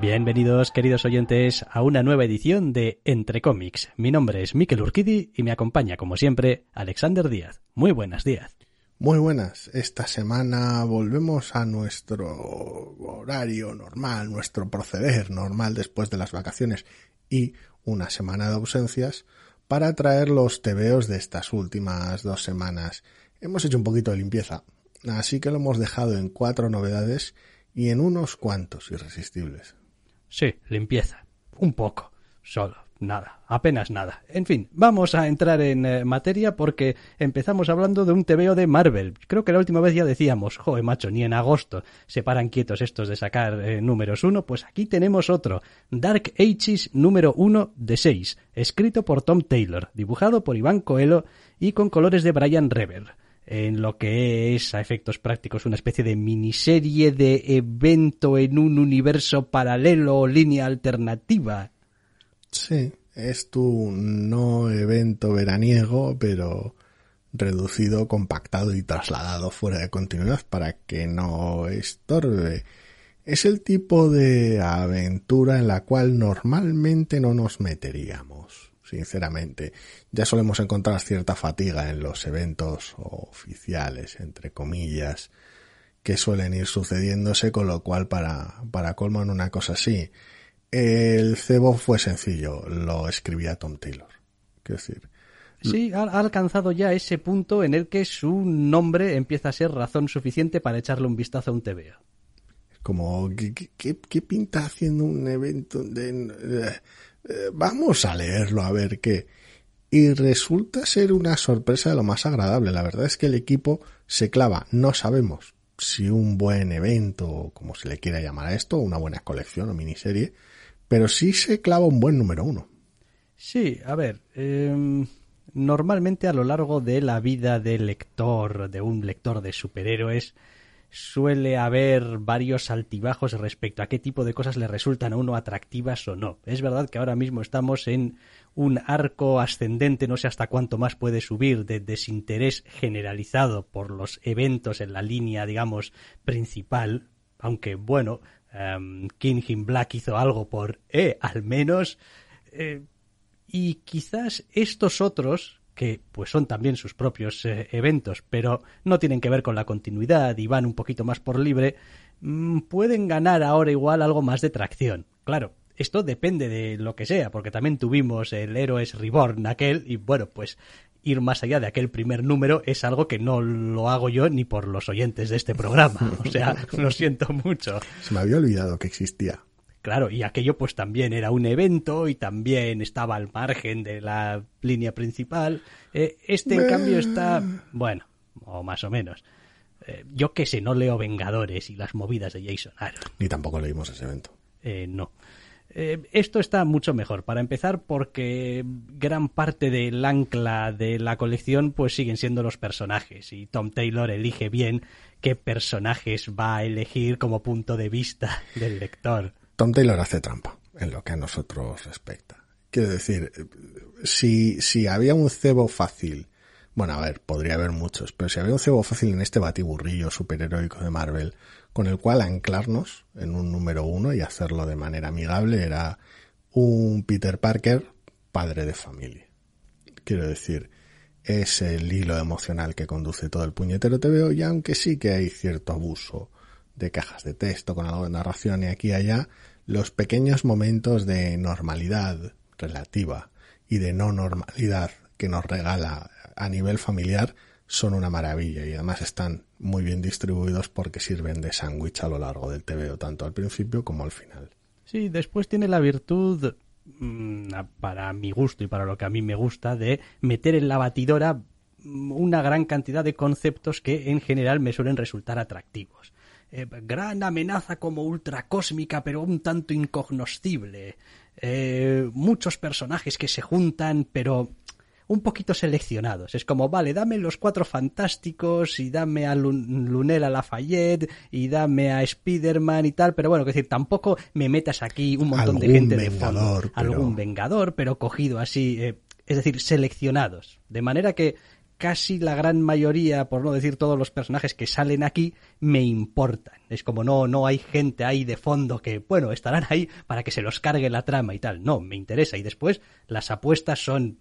Bienvenidos, queridos oyentes, a una nueva edición de Entre Cómics. Mi nombre es Miquel Urquidi y me acompaña, como siempre, Alexander Díaz. Muy buenas, Díaz. Muy buenas. Esta semana volvemos a nuestro horario normal, nuestro proceder normal después de las vacaciones y una semana de ausencias para traer los tebeos de estas últimas dos semanas. Hemos hecho un poquito de limpieza, así que lo hemos dejado en cuatro novedades y en unos cuantos irresistibles. Sí, limpieza. Un poco. Solo. Nada. Apenas nada. En fin, vamos a entrar en eh, materia porque empezamos hablando de un TVO de Marvel. Creo que la última vez ya decíamos, joder macho, ni en agosto se paran quietos estos de sacar eh, números uno. Pues aquí tenemos otro. Dark Ages número uno de seis. Escrito por Tom Taylor. Dibujado por Iván Coelho y con colores de Brian Reber en lo que es a efectos prácticos una especie de miniserie de evento en un universo paralelo o línea alternativa. Sí, es tu no evento veraniego, pero reducido, compactado y trasladado fuera de continuidad para que no estorbe. Es el tipo de aventura en la cual normalmente no nos meteríamos sinceramente. Ya solemos encontrar cierta fatiga en los eventos oficiales, entre comillas, que suelen ir sucediéndose, con lo cual para, para colmo en una cosa así. El cebo fue sencillo, lo escribía Tom Taylor. Quiero decir, Sí, ha, alcanzado ya ese punto en el que su nombre empieza a ser razón suficiente para echarle un vistazo a un TVO. Como, ¿qué, qué, pinta haciendo un evento de... Eh, vamos a leerlo a ver qué. Y resulta ser una sorpresa de lo más agradable. La verdad es que el equipo se clava. No sabemos si un buen evento, como se le quiera llamar a esto, una buena colección o miniserie, pero sí se clava un buen número uno. Sí, a ver, em, normalmente a lo largo de la vida del lector, de un lector de superhéroes, suele haber varios altibajos respecto a qué tipo de cosas le resultan a uno atractivas o no. Es verdad que ahora mismo estamos en un arco ascendente, no sé hasta cuánto más puede subir, de desinterés generalizado por los eventos en la línea, digamos, principal, aunque bueno, um, King in Black hizo algo por E, al menos, eh, y quizás estos otros, que pues son también sus propios eh, eventos, pero no tienen que ver con la continuidad y van un poquito más por libre, mm, pueden ganar ahora igual algo más de tracción. Claro, esto depende de lo que sea, porque también tuvimos el Héroes Reborn aquel, y bueno, pues ir más allá de aquel primer número es algo que no lo hago yo ni por los oyentes de este programa. O sea, lo siento mucho. Se me había olvidado que existía. Claro, y aquello pues también era un evento y también estaba al margen de la línea principal. Eh, este en cambio está, bueno, o más o menos. Eh, yo que sé, no leo Vengadores y las movidas de Jason Aaron. Ni tampoco leímos ese evento. Eh, no. esto está mucho mejor. Para empezar, porque gran parte del ancla de la colección pues siguen siendo los personajes y Tom Taylor elige bien qué personajes va a elegir como punto de vista del lector. Tom Taylor hace trampa en lo que a nosotros respecta. Quiero decir, si, si había un cebo fácil, bueno, a ver, podría haber muchos, pero si había un cebo fácil en este batiburrillo superheroico de Marvel, con el cual anclarnos en un número uno y hacerlo de manera amigable, era un Peter Parker padre de familia. Quiero decir, es el hilo emocional que conduce todo el puñetero TVO y aunque sí que hay cierto abuso de cajas de texto con algo de narración y aquí y allá, los pequeños momentos de normalidad relativa y de no normalidad que nos regala a nivel familiar son una maravilla y además están muy bien distribuidos porque sirven de sándwich a lo largo del TVO, tanto al principio como al final. Sí, después tiene la virtud, mm, para mi gusto y para lo que a mí me gusta, de meter en la batidora mm, una gran cantidad de conceptos que en general me suelen resultar atractivos. Eh, gran amenaza como ultracósmica pero un tanto incognoscible. Eh, muchos personajes que se juntan pero un poquito seleccionados. Es como, vale, dame los cuatro fantásticos y dame a Lunela Lafayette y dame a Spider-Man y tal, pero bueno, es decir, tampoco me metas aquí un montón de gente de fondo. Algún vengador, pero cogido así, eh, es decir, seleccionados. De manera que casi la gran mayoría, por no decir todos los personajes que salen aquí, me importan. Es como no, no hay gente ahí de fondo que, bueno, estarán ahí para que se los cargue la trama y tal. No, me interesa. Y después las apuestas son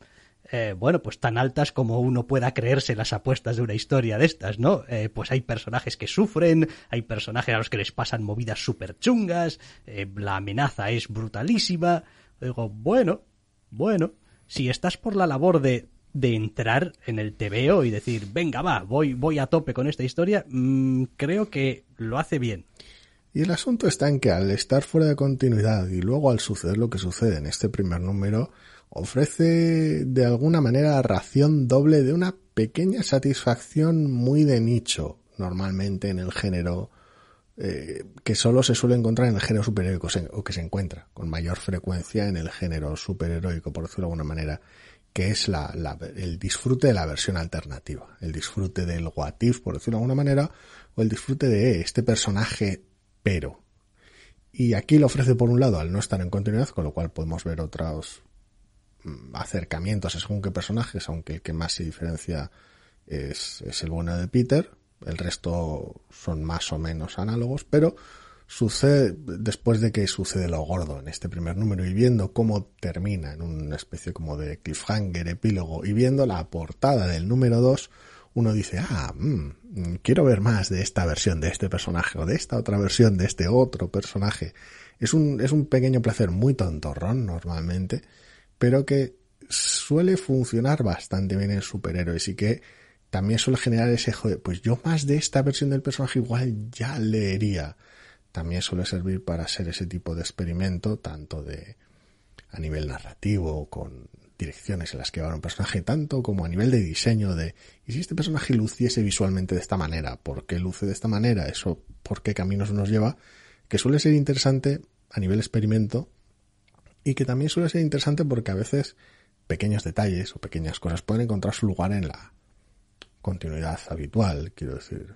eh, bueno, pues tan altas como uno pueda creerse las apuestas de una historia de estas, ¿no? Eh, pues hay personajes que sufren, hay personajes a los que les pasan movidas súper chungas, eh, la amenaza es brutalísima. Digo, bueno, bueno, si estás por la labor de, de entrar en el TVO y decir, venga, va, voy, voy a tope con esta historia, mm, creo que lo hace bien. Y el asunto está en que al estar fuera de continuidad y luego al suceder lo que sucede en este primer número, ofrece de alguna manera ración doble de una pequeña satisfacción muy de nicho, normalmente en el género eh, que solo se suele encontrar en el género superheroico o que se encuentra con mayor frecuencia en el género superheroico, por decirlo de alguna manera, que es la, el disfrute de la versión alternativa, el disfrute del what por decirlo de alguna manera, o el disfrute de este personaje pero. Y aquí lo ofrece por un lado al no estar en continuidad, con lo cual podemos ver otros Mm, acercamientos según qué personajes, aunque el que más se diferencia es, es el bueno de Peter, el resto son más o menos análogos, pero sucede después de que sucede lo gordo en este primer número y viendo cómo termina en una especie como de cliffhanger, epílogo y viendo la portada del número 2, uno dice, ah, mm, quiero ver más de esta versión de este personaje o de esta otra versión de este otro personaje. Es un, es un pequeño placer muy tontorrón normalmente pero que suele funcionar bastante bien en superhéroes y que también suele generar ese joder, pues yo más de esta versión del personaje igual ya leería. También suele servir para hacer ese tipo de experimento, tanto de a nivel narrativo, con direcciones en las que va un personaje, tanto como a nivel de diseño de, ¿y si este personaje luciese visualmente de esta manera? ¿Por qué luce de esta manera? ¿Eso por qué caminos nos lleva? Que suele ser interesante a nivel experimento y que también suele ser interesante porque a veces pequeños detalles o pequeñas cosas pueden encontrar su lugar en la continuidad habitual, quiero decir.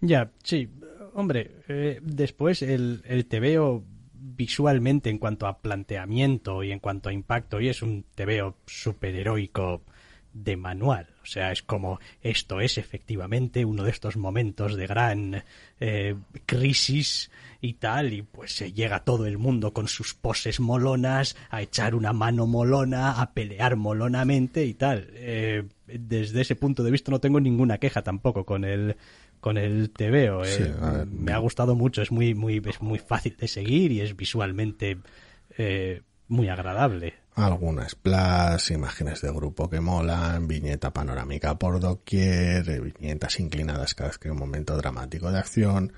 Ya, sí. Hombre, eh, después el, el veo visualmente en cuanto a planteamiento y en cuanto a impacto y es un veo superheroico de manual. O sea, es como esto es efectivamente uno de estos momentos de gran eh, crisis y tal, y pues se llega todo el mundo con sus poses molonas a echar una mano molona, a pelear molonamente y tal. Eh, desde ese punto de vista no tengo ninguna queja tampoco con el con el TVO. Eh. Me ha gustado mucho, es muy muy es muy fácil de seguir y es visualmente muy agradable algunas plus, imágenes de grupo que molan, viñeta panorámica por doquier, viñetas inclinadas cada vez que hay un momento dramático de acción.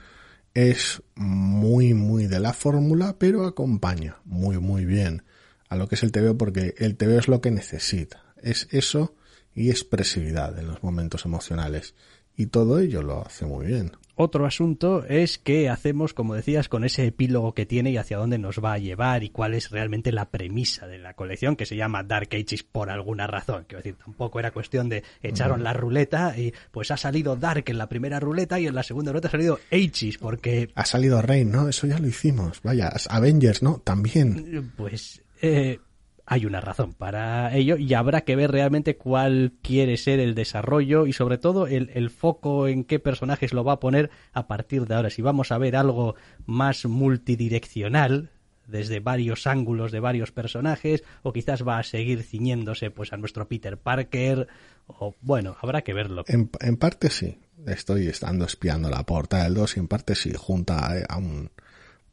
Es muy, muy de la fórmula, pero acompaña muy, muy bien a lo que es el TV porque el TV es lo que necesita. Es eso y expresividad en los momentos emocionales. Y todo ello lo hace muy bien. Otro asunto es qué hacemos, como decías, con ese epílogo que tiene y hacia dónde nos va a llevar y cuál es realmente la premisa de la colección que se llama Dark Ages por alguna razón. Quiero decir, tampoco era cuestión de echaron la ruleta y pues ha salido Dark en la primera ruleta y en la segunda ruleta ha salido Ages porque... Ha salido Rain, ¿no? Eso ya lo hicimos. Vaya, Avengers, ¿no? También. Pues... Eh, hay una razón para ello y habrá que ver realmente cuál quiere ser el desarrollo y sobre todo el, el, foco en qué personajes lo va a poner a partir de ahora. Si vamos a ver algo más multidireccional desde varios ángulos de varios personajes o quizás va a seguir ciñéndose pues a nuestro Peter Parker o bueno, habrá que verlo. En, parte sí. estoy estando espiando la portada del 2 y en parte sí, junta a un...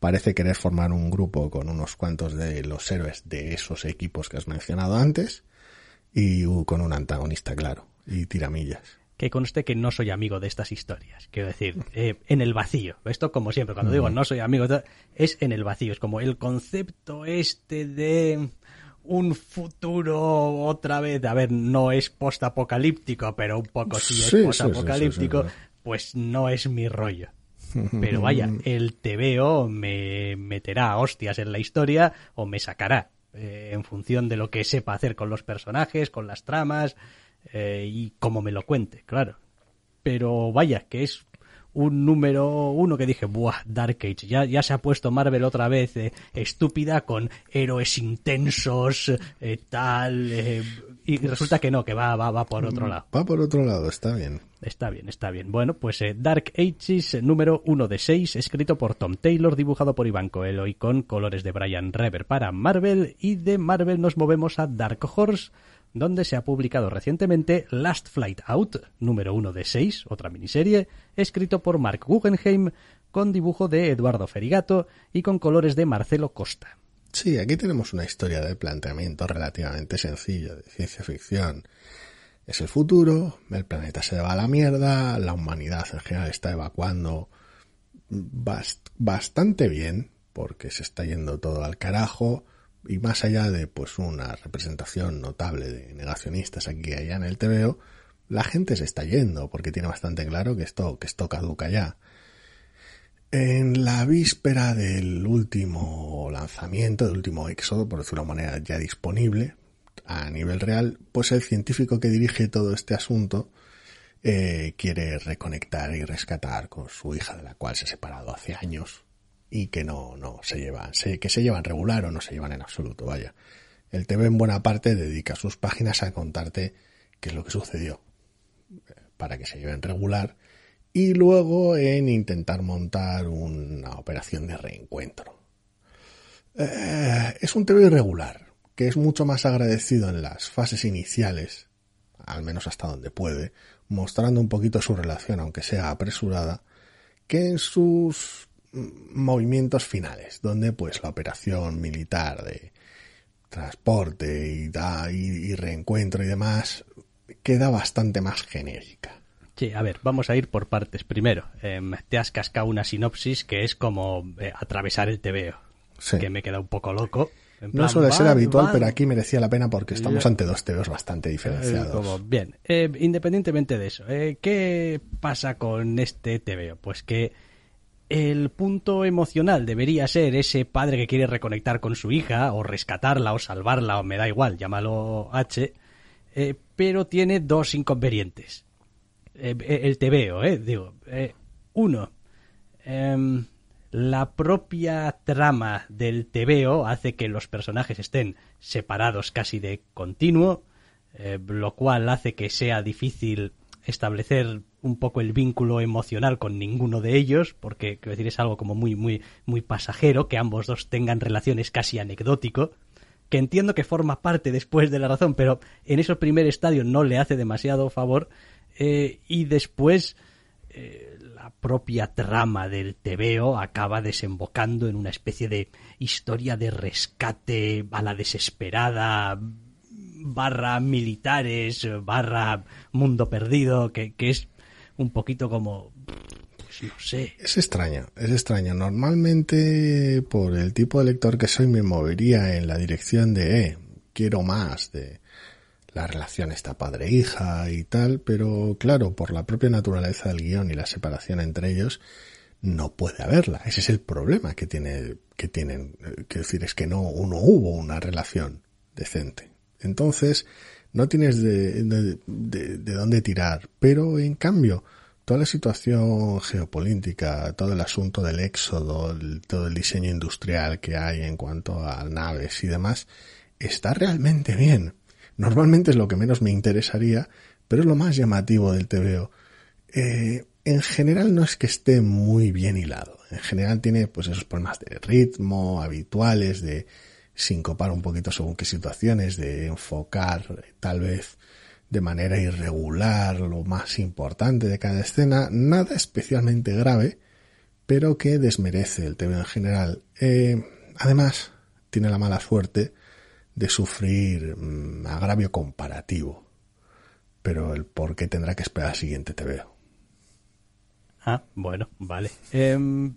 Parece querer formar un grupo con unos cuantos de los héroes de esos equipos que has mencionado antes y con un antagonista, claro, y tiramillas que conste que no soy amigo de estas historias. Quiero decir, eh, en el vacío. Esto, como siempre, cuando digo no soy amigo, es en el vacío. Es como el concepto este de un futuro otra vez, a ver, no es postapocalíptico, pero un poco sí es postapocalíptico, pues no es mi rollo. Pero vaya, el TVO me meterá hostias en la historia o me sacará eh, en función de lo que sepa hacer con los personajes, con las tramas, eh, y como me lo cuente, claro. Pero vaya, que es un número uno que dije, buah, Dark Age, ya, ya se ha puesto Marvel otra vez eh, estúpida con héroes intensos, eh, tal, y resulta que no, que va, va, va por otro lado. Va por otro lado, está bien. Está bien, está bien. Bueno, pues Dark Ages número uno de seis, escrito por Tom Taylor, dibujado por Iván Coelho y con colores de Brian Rever para Marvel, y de Marvel nos movemos a Dark Horse, donde se ha publicado recientemente Last Flight Out, número uno de seis, otra miniserie, escrito por Mark Guggenheim, con dibujo de Eduardo Ferigato y con colores de Marcelo Costa. Sí, aquí tenemos una historia de planteamiento relativamente sencillo de ciencia ficción. Es el futuro, el planeta se va a la mierda, la humanidad en general está evacuando bastante bien, porque se está yendo todo al carajo, y más allá de pues una representación notable de negacionistas aquí y allá en el TVO, la gente se está yendo porque tiene bastante claro que esto, que esto caduca ya. En la víspera del último lanzamiento, del último éxodo, por decirlo de una manera ya disponible a nivel real, pues el científico que dirige todo este asunto eh, quiere reconectar y rescatar con su hija de la cual se ha separado hace años y que no, no se llevan, que se llevan regular o no se llevan en absoluto, vaya. El TV en buena parte dedica sus páginas a contarte qué es lo que sucedió eh, para que se lleven regular y luego en intentar montar una operación de reencuentro. Eh, es un TV irregular, que es mucho más agradecido en las fases iniciales, al menos hasta donde puede, mostrando un poquito su relación, aunque sea apresurada, que en sus movimientos finales, donde pues la operación militar de transporte y, da, y, reencuentro y demás queda bastante más genérica. Sí, a ver, vamos a ir por partes. Primero, em, te has cascado una sinopsis que es como eh, atravesar el TVO, que me queda un poco loco. no suele ser habitual, pero aquí merecía la pena porque estamos ante dos TVOs bastante eh, diferenciados. bien, eh, independientemente de eso, ¿qué pasa con este TVO? Pues que el punto emocional debería ser ese padre que quiere reconectar con su hija, o rescatarla, o salvarla, o me da igual, llámalo H, eh, pero tiene dos inconvenientes. Eh, eh, el te veo, eh, digo. uno, em, la propia trama del TVO hace que los personajes estén separados casi de continuo, lo cual hace que sea difícil establecer un poco el vínculo emocional con ninguno de ellos, porque quiero decir es algo como muy muy muy pasajero que ambos dos tengan relaciones casi anecdótico, que entiendo que forma parte después de la razón, pero en ese primer estadio no le hace demasiado favor eh, y después eh, la propia trama del TVO acaba desembocando en una especie de historia de rescate a la desesperada barra militares, barra mundo perdido, que, es un poquito como pues no sé. Es extraño, es extraño. Normalmente, por el tipo de lector que soy, me movería en la dirección de, eh, quiero más de la relación esta padre-hija y tal, pero claro, por la propia naturaleza del guion y la separación entre ellos, no puede haberla. Ese es el problema que tiene, que tienen. Eh, quiero decir, es que no, no hubo una relación decente. Entonces, no tienes de, de, dónde tirar. Pero, en cambio, toda la situación geopolítica, todo el asunto del éxodo, todo el diseño industrial que hay en cuanto a naves y demás, está realmente bien. Normalmente es lo que menos me interesaría, pero es lo más llamativo del TVO. Eh, en general no es que esté muy bien hilado. En general tiene pues esos problemas de ritmo habituales, de sincopar un poquito según qué situaciones, de enfocar tal vez de manera irregular lo más importante de cada escena, nada especialmente grave, pero que desmerece el TV en general. Eh, además, tiene la mala suerte de sufrir mm, agravio comparativo. Pero el por qué tendrá que esperar al siguiente TV. Ah, bueno, vale. Em,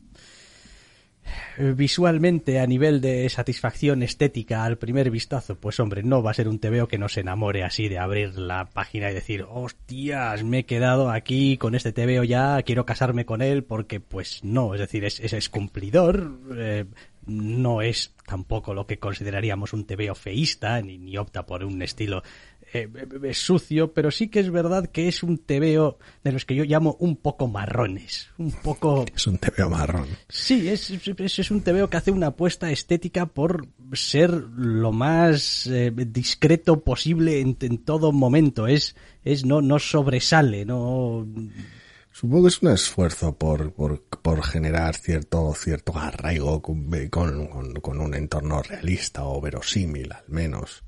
visualmente, a nivel de satisfacción estética al primer vistazo, pues hombre, no va a ser un TVO que nos enamore así de abrir la página y decir, hostias, me he quedado aquí con este TVO ya, quiero casarme con él, porque pues no, es decir, es, es, cumplidor, eh, no es tampoco lo que consideraríamos un TVO feísta, ni, ni opta por un estilo eh, es sucio, pero sí que es verdad que es un tebeo de los que yo llamo un poco marrones, un poco... Es un tebeo marrón. Sí, es, es, un tebeo que hace una apuesta estética por ser lo más eh, discreto posible en, todo momento, es, es no, no sobresale, no... Supongo que es un esfuerzo por, por, por generar cierto, cierto arraigo con, con, un entorno realista o verosímil, al menos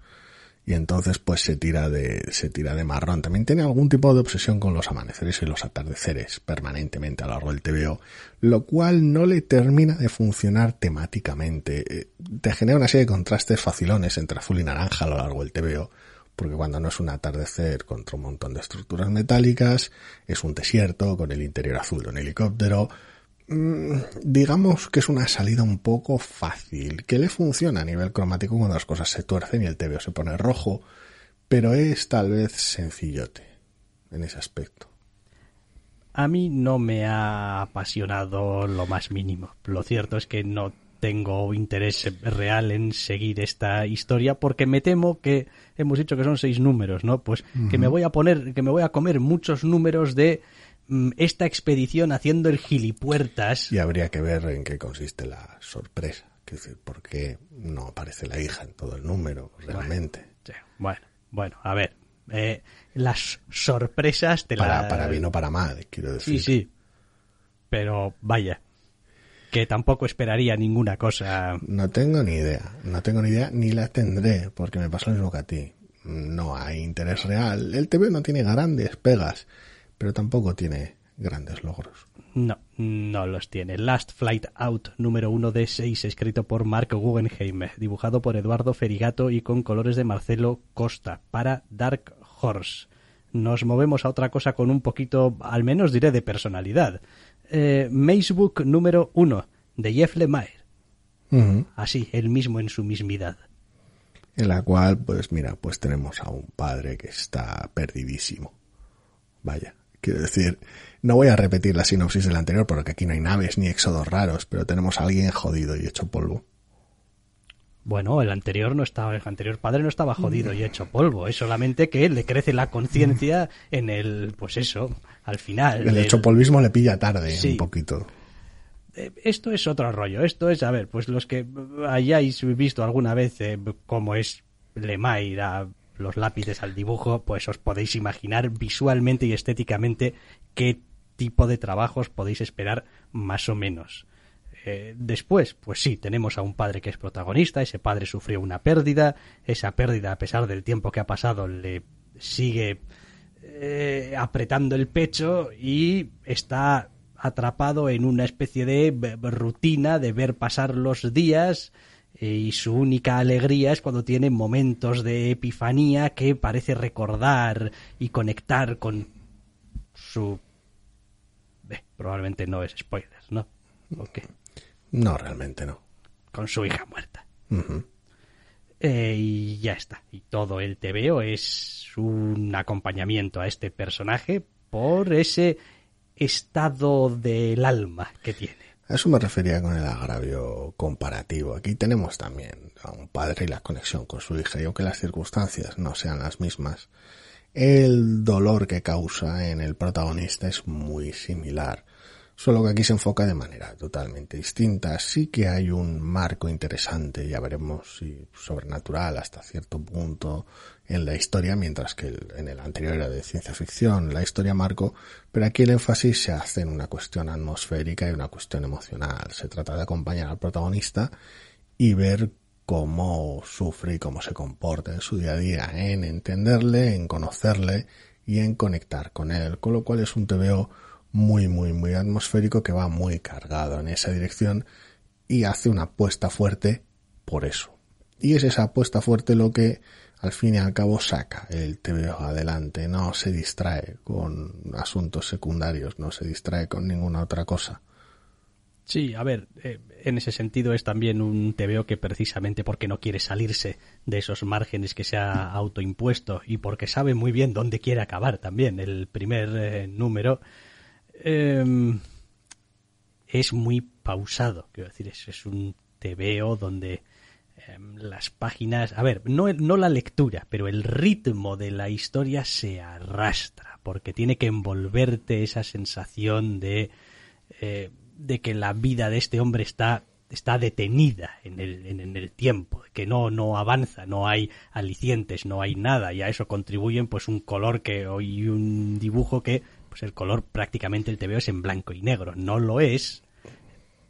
y entonces pues se tira de se tira de marrón. También tiene algún tipo de obsesión con los amaneceres y los atardeceres permanentemente a lo largo del TVO, lo cual no le termina de funcionar temáticamente. Eh, te genera una serie de contrastes facilones entre azul y naranja a lo largo del TVO, porque cuando no es un atardecer contra un montón de estructuras metálicas, es un desierto con el interior azul de un helicóptero, Mm, digamos que es una salida un poco fácil, que le funciona a nivel cromático cuando las cosas se tuercen y el TVO se pone rojo, pero es tal vez sencillote en ese aspecto. A mí no me ha apasionado lo más mínimo. Lo cierto es que no tengo interés real en seguir esta historia porque me temo que hemos dicho que son seis números, ¿no? Pues que me voy a poner, que me voy a comer muchos números de Mm, esta expedición haciendo el gilipuertas. Y habría que ver en qué consiste la sorpresa. Que decir, por qué no aparece la hija en todo el número, realmente. Bueno, bueno, a ver. Eh, las sorpresas te para, Para bien o para mal, quiero decir. Sí, sí. Pero vaya, que tampoco esperaría ninguna cosa. No tengo ni idea, no tengo ni idea, ni la tendré, porque me pasa lo mismo que a ti. No hay interés real. El TV no tiene grandes pegas pero tampoco tiene grandes logros. No, no los tiene. Last Flight Out, número uno de seis, escrito por Mark Guggenheim, dibujado por Eduardo Ferigato y con colores de Marcelo Costa, para Dark Horse. Nos movemos a otra cosa con un poquito, al menos diré, de personalidad. Eh, Macebook número uno, de Jeff Lemire. Así, él mismo en su mismidad. En la cual, pues mira, pues tenemos a un padre que está perdidísimo. Vaya, Quiero decir, no voy a repetir la sinopsis del anterior porque aquí no hay naves ni éxodos raros, pero tenemos a alguien jodido y hecho polvo. Bueno, el anterior no estaba, el anterior padre no estaba jodido y hecho polvo, es solamente que le crece la conciencia en el, pues eso, al final. El hecho polvismo le pilla tarde un poquito. Eh, esto es otro rollo, esto es, a ver, pues los que hayáis visto alguna vez eh, cómo es Lemaire los lápices al dibujo, pues os podéis imaginar visualmente y estéticamente qué tipo de trabajos podéis esperar más o menos. Eh, después, pues sí, tenemos a un padre que es protagonista, ese padre sufrió una pérdida, esa pérdida a pesar del tiempo que ha pasado le sigue eh, apretando el pecho y está atrapado en una especie de rutina de ver pasar los días y su única alegría es cuando tiene momentos de epifanía que parece recordar y conectar con su... Eh, probablemente no es spoiler, ¿no? No, realmente no. Con su hija muerta. Eh, y ya está. Y todo el TVO es un acompañamiento a este personaje por ese estado del alma que tiene. A eso me refería con el agravio comparativo. Aquí tenemos también a un padre y la conexión con su hija, y aunque las circunstancias no sean las mismas, el dolor que causa en el protagonista es muy similar solo que aquí se enfoca de manera totalmente distinta. Sí que hay un marco interesante, ya veremos si sobrenatural hasta cierto punto en la historia, mientras que en el anterior era de ciencia ficción, la historia marco, pero aquí el énfasis se hace en una cuestión atmosférica y una cuestión emocional. Se trata de acompañar al protagonista y ver cómo sufre y cómo se comporta en su día a día, en entenderle, en conocerle y en conectar con él, con lo cual es un TVO muy, muy, muy atmosférico que va muy cargado en esa dirección y hace una apuesta fuerte por eso. Y es esa apuesta fuerte lo que al fin y al cabo saca el TVO adelante, no se distrae con asuntos secundarios, no se distrae con ninguna otra cosa. Sí, a ver, eh, en ese sentido es también un TVO que precisamente porque no quiere salirse de esos márgenes que se ha autoimpuesto y porque sabe muy bien dónde quiere acabar también el primer eh, número, em, es muy pausado, quiero decir, es, es un TVO donde em, las páginas, a ver, no, no la lectura, pero el ritmo de la historia se arrastra, porque tiene que envolverte esa sensación de... Eh, de que la vida de este hombre está está detenida en el, en, el tiempo, que no, no avanza, no hay alicientes, no hay nada, y a eso contribuyen pues un color que, y un dibujo que, pues el color prácticamente el veo es en blanco y negro, no lo es,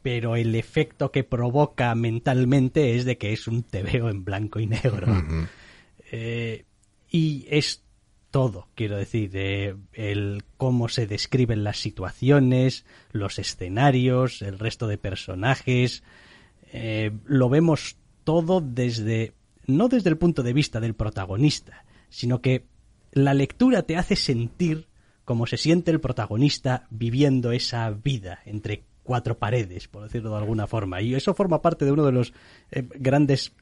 pero el efecto que provoca mentalmente es de que es un tebeo en blanco y negro. eh, y es todo, quiero decir, de el cómo se describen las situaciones, los escenarios, el resto de personajes, eh, lo vemos todo desde, no desde el punto de vista del protagonista, sino que la lectura te hace sentir como se siente el protagonista viviendo esa vida entre cuatro paredes, por decirlo de alguna forma. Y eso forma parte de uno de los eh, grandes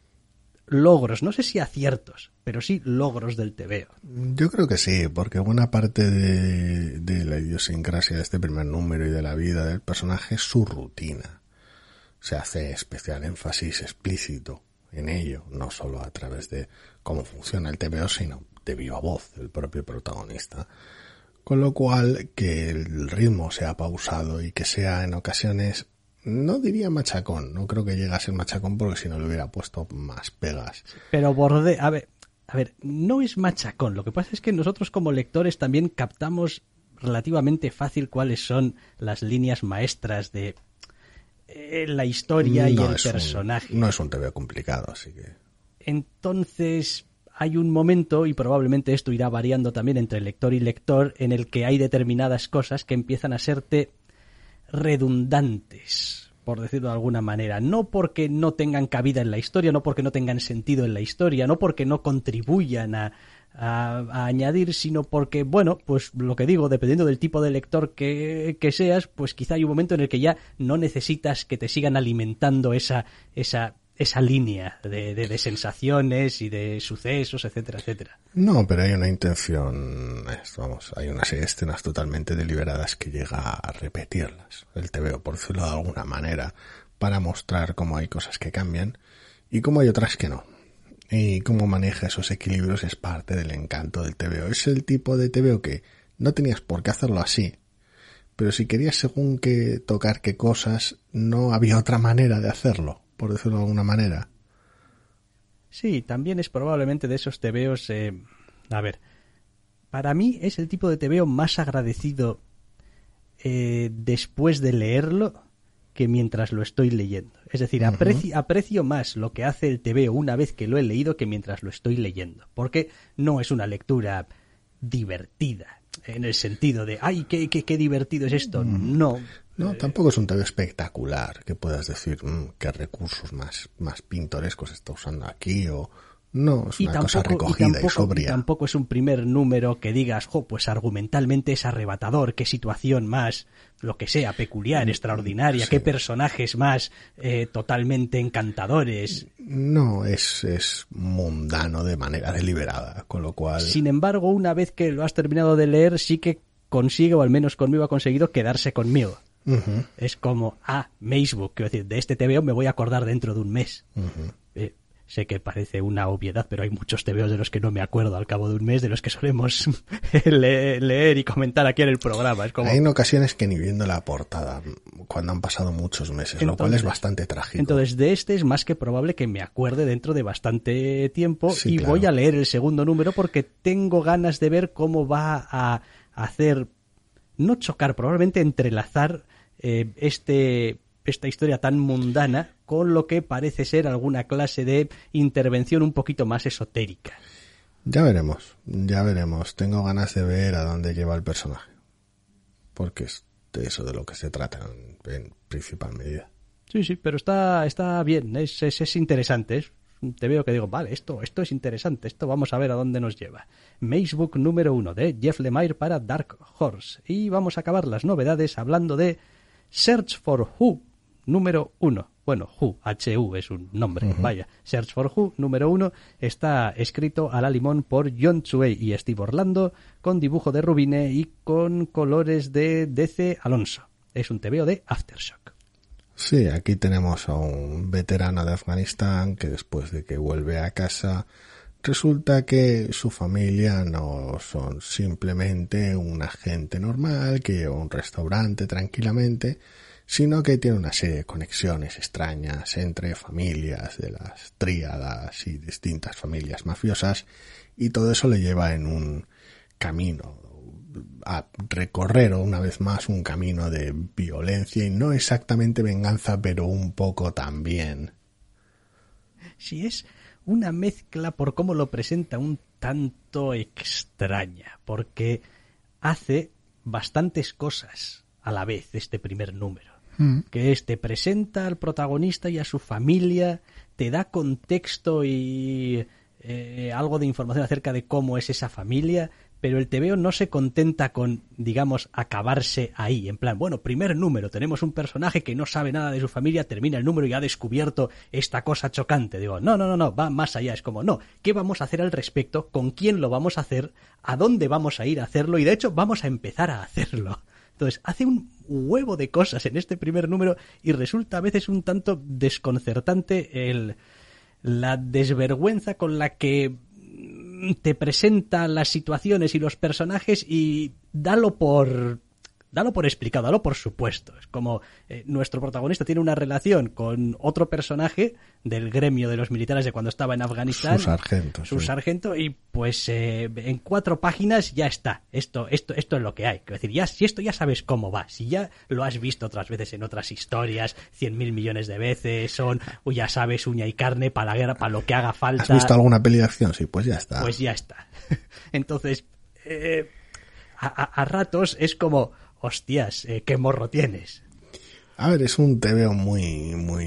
logros, no sé si aciertos, pero sí logros del TVO. Yo creo que sí, porque buena parte de, la idiosincrasia de este primer número y de la vida del personaje es su rutina. Se hace especial énfasis explícito en ello, no solo a través de cómo funciona el TVO, sino de viva voz del propio protagonista. Con lo cual, que el ritmo sea pausado y que sea en ocasiones no diría machacón, no creo que llegue a ser machacón porque si no le hubiera puesto más pegas. Pero borde, a ver, a ver, no es machacón, lo que pasa es que nosotros como lectores también captamos relativamente fácil cuáles son las líneas maestras de eh, la historia y el personaje. no es un TV complicado, así que. Entonces, hay un momento, y probablemente esto irá variando también entre lector y lector, en el que hay determinadas cosas que empiezan a serte redundantes, por decirlo de alguna manera. No porque no tengan cabida en la historia, no porque no tengan sentido en la historia, no porque no contribuyan a, a, añadir, sino porque, bueno, pues lo que digo, dependiendo del tipo de lector que, que, seas, pues quizá hay un momento en el que ya no necesitas que te sigan alimentando esa, esa esa línea de, de, sensaciones y de sucesos, etcétera, etcétera. No, pero hay una intención, vamos, hay una serie de escenas totalmente deliberadas que llega a repetirlas, el TVO, por decirlo de alguna manera, para mostrar cómo hay cosas que cambian y cómo hay otras que no. Y cómo maneja esos equilibrios es parte del encanto del TVO. Es el tipo de TVO que no tenías por qué hacerlo así, pero si querías según qué tocar qué cosas, no había otra manera de hacerlo por decirlo de alguna manera. Sí, también es probablemente de esos tebeos. Eh, a ver, para mí es el tipo de tebeo más agradecido eh, después de leerlo que mientras lo estoy leyendo. Es decir, aprecio, aprecio, más lo que hace el tebeo una vez que lo he leído que mientras lo estoy leyendo. Porque no es una lectura divertida, en el sentido de, ay, qué, qué, qué divertido es esto. No, no, tampoco es un TV espectacular que puedas decir mm, qué recursos más, más pintorescos está usando aquí o no, es una cosa recogida y, tampoco, sobria. tampoco es un primer número que digas, jo, pues argumentalmente es arrebatador, qué situación más, lo que sea, peculiar, mm, extraordinaria, qué personajes más eh, totalmente encantadores. No, es, es mundano de manera deliberada, con lo cual... Sin embargo, una vez que lo has terminado de leer, sí que consigue, o al menos conmigo ha conseguido, quedarse conmigo. Es como, ah, Facebook, quiero decir, de este TVO me voy a acordar dentro de un mes. Eh, sé que parece una obviedad, pero hay muchos TVOs de los que no me acuerdo al cabo de un mes, de los que solemos leer, y comentar aquí en el programa. Es como... Hay en ocasiones que ni viendo la portada, cuando han pasado muchos meses, lo cual es bastante trágico. Entonces, de este es más que probable que me acuerde dentro de bastante tiempo y voy a leer el segundo número porque tengo ganas de ver cómo va a hacer, no chocar, probablemente entrelazar eh, este esta historia tan mundana con lo que parece ser alguna clase de intervención un poquito más esotérica. Ya veremos, ya veremos. Tengo ganas de ver a dónde lleva el personaje. Porque es de eso de lo que se trata en, principal medida. Sí, sí, pero está, está bien, es, es, es interesante. te veo que digo, vale, esto, esto es interesante, esto vamos a ver a dónde nos lleva. Macebook número uno de Jeff Lemire para Dark Horse. Y vamos a acabar las novedades hablando de Search for Who número uno. Bueno, Who, H-U es un nombre, vaya. Search for Who número uno está escrito a la limón por John Chue y Steve Orlando, con dibujo de Rubine y con colores de DC Alonso. Es un TVO de Aftershock. Sí, aquí tenemos a un veterano de Afganistán que después de que vuelve a casa resulta que su familia no son simplemente una gente normal que lleva un restaurante tranquilamente, sino que tiene una serie de conexiones extrañas entre familias de las tríadas y distintas familias mafiosas y todo eso le lleva en un camino a recorrer una vez más un camino de violencia y no exactamente venganza pero un poco también. Si es una mezcla por cómo lo presenta un tanto extraña porque hace bastantes cosas a la vez este primer número Mm. que es te presenta al protagonista y a su familia, te da contexto y eh, algo de información acerca de cómo es esa familia, pero el TVO no se contenta con, digamos, acabarse ahí. En plan, bueno, primer número, tenemos un personaje que no sabe nada de su familia, termina el número y ha descubierto esta cosa chocante. Digo, no, no, no, no, va más allá. Es como, no, ¿qué vamos a hacer al respecto? ¿Con quién lo vamos a hacer? ¿A dónde vamos a ir a hacerlo? Y de hecho, vamos a empezar a hacerlo. Entonces, hace un huevo de cosas en este primer número y resulta a veces un tanto desconcertante el, la desvergüenza con la que te presenta las situaciones y los personajes y dalo por dalo por explicado, dalo por supuesto. Es como eh, nuestro protagonista tiene una relación con otro personaje del gremio de los militares de cuando estaba en Afganistán. Su sargento. Su sargento y pues eh, en cuatro páginas ya está. Esto, esto, esto es lo que hay. Es decir, ya, si esto ya sabes cómo va, si ya lo has visto otras veces en otras historias, cien mil millones de veces, son, ya sabes, uña y carne para la guerra, para lo que haga falta. ¿Has visto alguna peli de acción? Sí, pues ya está. Pues ya está. Entonces, eh, a ratos es como, hostias, eh, qué morro tienes. A ver, es un TVO muy, muy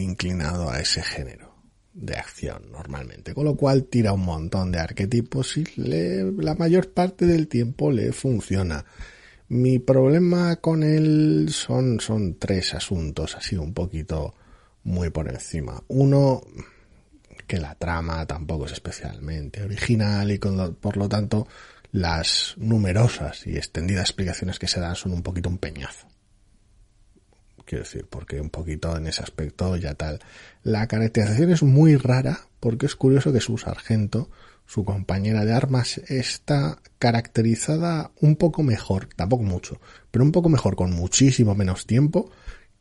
inclinado a ese género de acción normalmente, con lo cual tira un montón de arquetipos y la mayor parte del tiempo le funciona. Mi problema con él son, son tres asuntos, así un poquito muy por encima. Uno, que la trama tampoco es especialmente original y por lo tanto las numerosas y extendidas explicaciones que se dan son un poquito un peñazo. Quiero decir, porque un poquito en ese aspecto ya tal. La caracterización es muy rara porque es curioso que su sargento, su compañera de armas, está caracterizada un poco mejor, tampoco mucho, pero un poco mejor, con muchísimo menos tiempo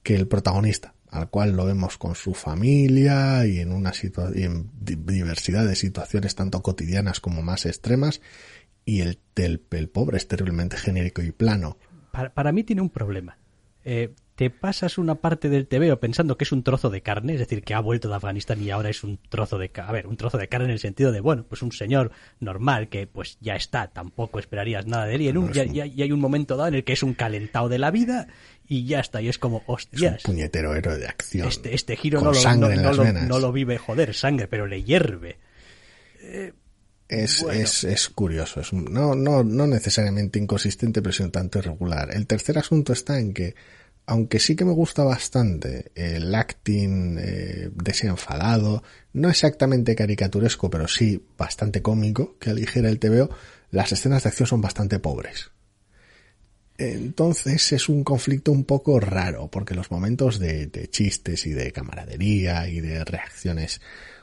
que el protagonista, al cual lo vemos con su familia y en una y en diversidad de situaciones tanto cotidianas como más extremas y el, el, pobre es terriblemente genérico y plano. Para, mí tiene un problema. Eh, te pasas una parte del TVO pensando que es un trozo de carne, es decir, que ha vuelto de Afganistán y ahora es un trozo de a ver, un trozo de carne en el sentido de, bueno, pues un señor normal que pues ya está, tampoco esperarías nada de él y, en un, ya, hay un momento dado en el que es un calentado de la vida y ya está, y es como, hostias. Es un puñetero héroe de acción. Este, este giro no lo, no, lo, vive, joder, sangre, pero le hierve. Eh, es, es, es, curioso, es no, no, no necesariamente inconsistente, pero sí un tanto irregular. El tercer asunto está en que, aunque sí que me gusta bastante el acting eh, desenfadado, no exactamente caricaturesco, pero sí bastante cómico, que aligera el TVO, las escenas de acción son bastante pobres. Entonces es un conflicto un poco raro, porque los momentos de, de chistes y de camaradería y de reacciones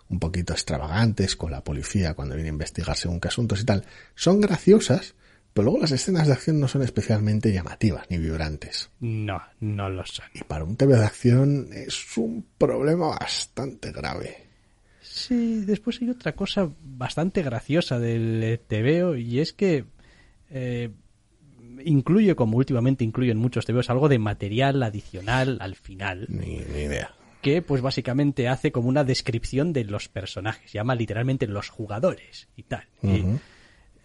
un poquito extravagantes con la policía cuando viene a investigar según qué asuntos y tal, son graciosas, pero luego las escenas de acción no son especialmente llamativas ni vibrantes. No, no lo son. Y para un TV de acción es un problema bastante grave. Sí, después hay otra cosa bastante graciosa del TVO y es que eh, incluye, como últimamente incluye en muchos TVOs, algo de material adicional al final. Ni, ni idea. Que pues básicamente hace como una descripción de los personajes, llama literalmente los jugadores y tal. Y,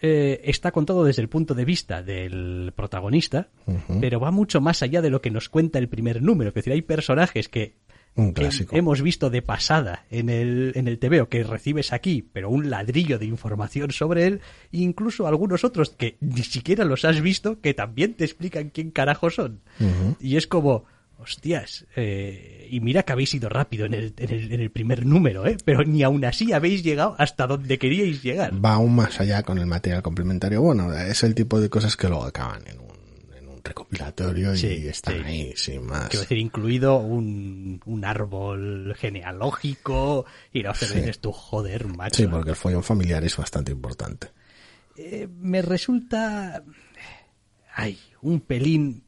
eh, está contado desde el punto de vista del protagonista, pero va mucho más allá de lo que nos cuenta el primer número. Es decir, hay personajes que Un que clásico. hemos visto de pasada en el, en el TVO que recibes aquí, pero un ladrillo de información sobre él, e incluso algunos otros que ni siquiera los has visto, que también te explican quién carajo son. Y es como, hostias, eh, y mira que habéis ido rápido en el, en el, en el primer número, ¿eh? pero ni aún así habéis llegado hasta donde queríais llegar. Va aún más allá con el material complementario. Bueno, es el tipo de cosas que luego acaban en un, en un recopilatorio Sí, y están sí. ahí sin más. Quiero decir, incluido un, un árbol genealógico, y no Sí. dices tú, joder, macho. Sí, porque el follón familiar es bastante importante. Eh, me resulta ay, un pelín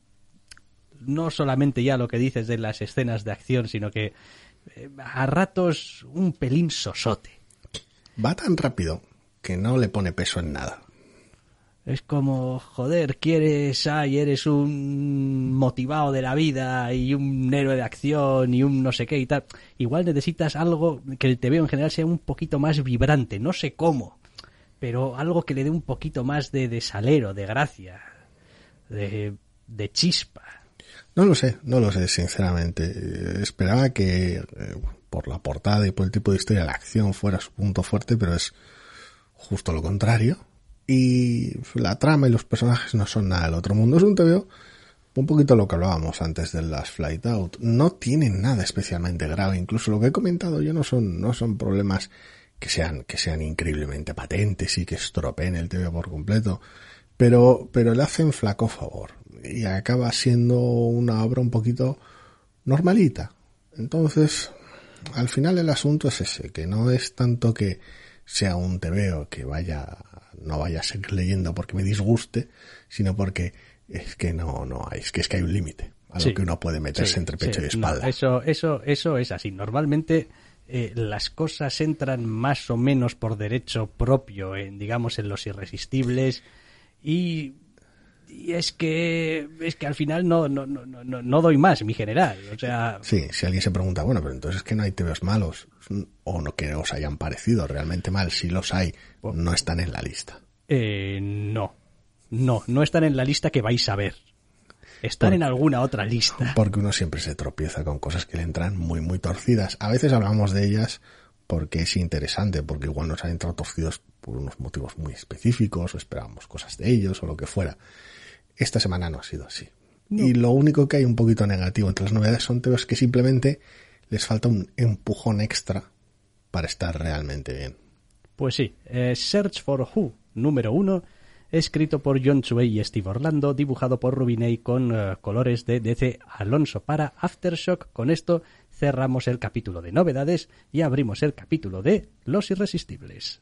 no solamente ya lo que dices de las escenas de acción, sino que eh, a ratos un pelín sosote. Va tan rápido que no le pone peso en nada. Es como, joder, quieres, ay, eres un motivado de la vida y un héroe de acción y un no sé qué y tal. Igual necesitas algo que el TVO en general sea un poquito más vibrante, no sé cómo, pero algo que le dé un poquito más de, de salero, de gracia, de, de chispa. No lo sé, no lo sé, sinceramente. Eh, Esperaba que eh, por la portada y por el tipo de historia la acción fuera su punto fuerte, pero es justo lo contrario. Y la trama y los personajes no son nada del otro mundo. Es un TVO un poquito lo que hablábamos antes de las Flight Out. No tienen nada especialmente grave. Incluso lo que he comentado yo no son, no son problemas que sean, que sean increíblemente patentes y que estropeen el TVO por completo. Pero, pero le hacen flaco favor. Y acaba siendo una obra un poquito normalita. Entonces, al final el asunto es ese, que no es tanto que sea un TVO que vaya, no vaya a seguir leyendo porque me disguste, sino porque es que no, no hay, es que es que hay un límite a Sí. lo que uno puede meterse Sí, entre pecho sí, y espalda. no, eso, eso, eso es así. Normalmente eh, las cosas entran más o menos por derecho propio, en, digamos, en los irresistibles y, y es que es que al final no, no, no, no, no- doy más, mi general. O sea, Sí, si alguien se pregunta, bueno, pero entonces es que no hay TVOs malos, o no que os hayan parecido realmente mal, si los hay, no están en la lista. eh, no, no, no están en la lista que vais a ver. Están Por- en alguna otra lista. Porque uno siempre se tropieza con cosas que le entran muy, muy torcidas. A veces hablamos de ellas porque es interesante, porque igual nos han entrado torcidos por unos motivos muy específicos, o esperábamos cosas de ellos, o lo que fuera. Esta semana no ha sido así. Y lo único que hay un poquito negativo entre las novedades son temas que simplemente les falta un empujón extra para estar realmente bien. Pues sí, eh, Search for Who, número uno, escrito por John Chuey y Steve Orlando, dibujado por Rubiney con eh, colores de DC Alonso para Aftershock. Con esto cerramos el capítulo de novedades y abrimos el capítulo de Los Irresistibles.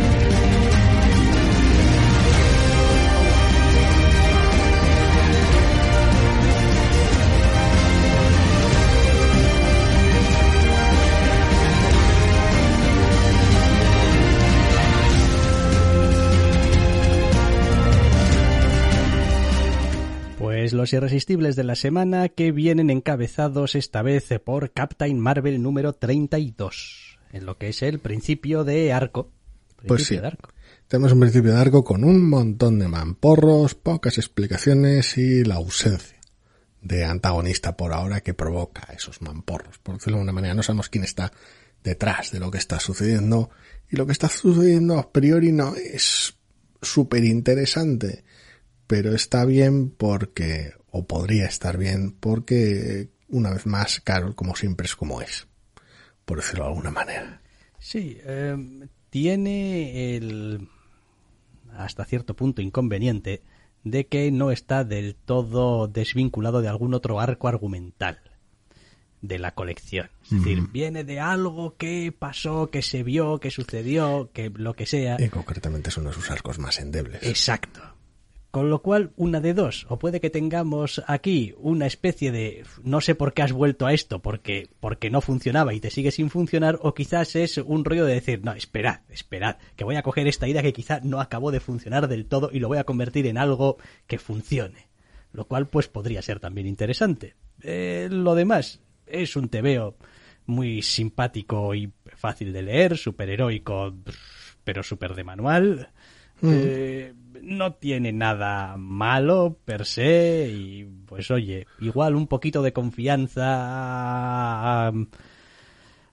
Los irresistibles de la semana que vienen encabezados esta vez por Captain Marvel número 32, en lo que es el principio de arco. Pues sí. De arco. Tenemos un principio de arco con un montón de mamporros, pocas explicaciones y la ausencia de antagonista por ahora que provoca esos mamporros. Por decirlo de alguna manera, no sabemos quién está detrás de lo que está sucediendo y lo que está sucediendo a priori no es súper interesante, pero está bien porque, o podría estar bien porque, una vez más, Carol, como siempre, es como es, por decirlo de alguna manera. Sí, eh, tiene el hasta cierto punto inconveniente de que no está del todo desvinculado de algún otro arco argumental de la colección. Es decir, viene de algo que pasó, que se vio, que sucedió, que lo que sea. Y concretamente es uno de sus arcos más endebles. Exacto. Con lo cual, una de dos. O puede que tengamos aquí una especie de no sé por qué has vuelto a esto, porque, porque no funcionaba y te sigue sin funcionar, o quizás es un rollo de decir, no, esperad, esperad, que voy a coger esta idea que quizá no acabó de funcionar del todo y lo voy a convertir en algo que funcione. Lo cual, pues, podría ser también interesante. Eh, lo demás es un tebeo muy simpático y fácil de leer, superheroico, pero súper de manual. Eh, no tiene nada malo per se y pues oye, igual un poquito de confianza a,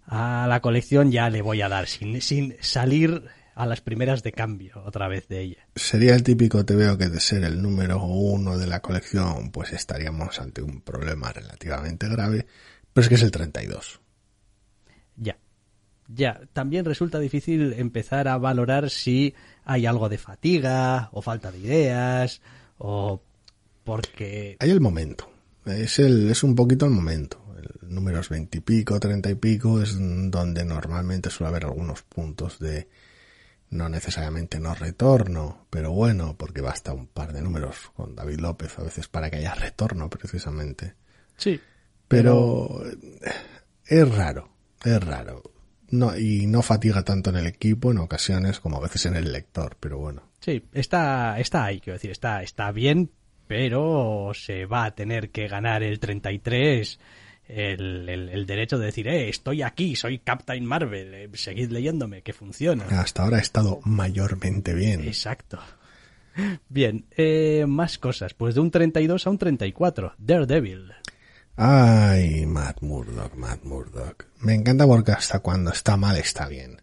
a la colección ya le voy a dar sin, sin salir a las primeras de cambio otra vez de ella. Sería el típico te veo que de ser el número uno de la colección pues estaríamos ante un problema relativamente grave, pero es que es el 32. Ya. Ya, también resulta difícil empezar a valorar si hay algo de fatiga o falta de ideas o porque... Hay el momento. Es, el, es un poquito el momento. El números 20 y pico, 30 y pico es donde normalmente suele haber algunos puntos de no necesariamente no retorno, pero bueno, porque basta un par de números con David López a veces para que haya retorno precisamente. Sí. Pero es raro, es raro no, y no fatiga tanto en el equipo en ocasiones como a veces en el lector, pero bueno. Sí, está, está ahí, quiero decir, está, está bien, pero se va a tener que ganar el 33 el, el, el derecho de decir, eh, estoy aquí, soy Captain Marvel, eh, seguid leyéndome, que funciona. Hasta ahora ha estado mayormente bien. Exacto. Bien, eh, más cosas. Pues de un 32 a un 34, Daredevil. Ay, Matt Murdock, Matt Murdock. Me encanta porque hasta cuando está mal está bien.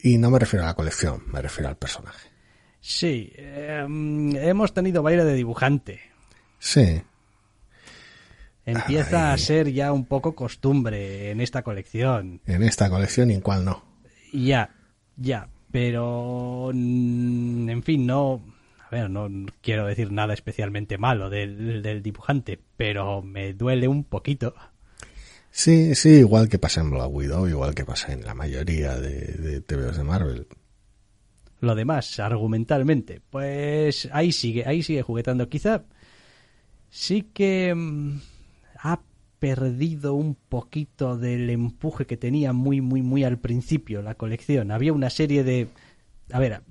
Y no me refiero a la colección, me refiero al personaje. Sí, eh, hemos tenido baile de dibujante. Sí. Empieza Ay. a ser ya un poco costumbre en esta colección. En esta colección y en cuál no. Ya, ya, pero mm, en fin, no, ver, no quiero decir nada especialmente malo del, del dibujante, pero me duele un poquito. Sí, sí, igual que pasa en Black Widow, igual que pasa en la mayoría de, de TVOs de Marvel. Lo demás, argumentalmente, pues ahí sigue, ahí sigue juguetando. Quizá sí que mm, ha perdido un poquito del empuje que tenía muy, muy, muy al principio la colección. Había una serie de... A ver,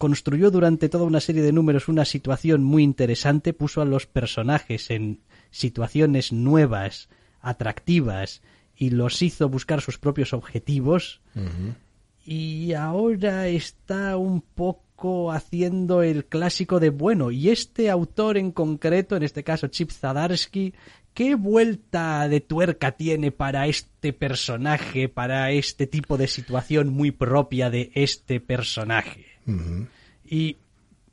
construyó durante toda una serie de números una situación muy interesante, puso a los personajes en situaciones nuevas, atractivas, y los hizo buscar sus propios objetivos. Y ahora está un poco haciendo el clásico de bueno, y este autor en concreto, en este caso Chip Zadarsky, ¿qué vuelta de tuerca tiene para este personaje, para este tipo de situación muy propia de este personaje? Y,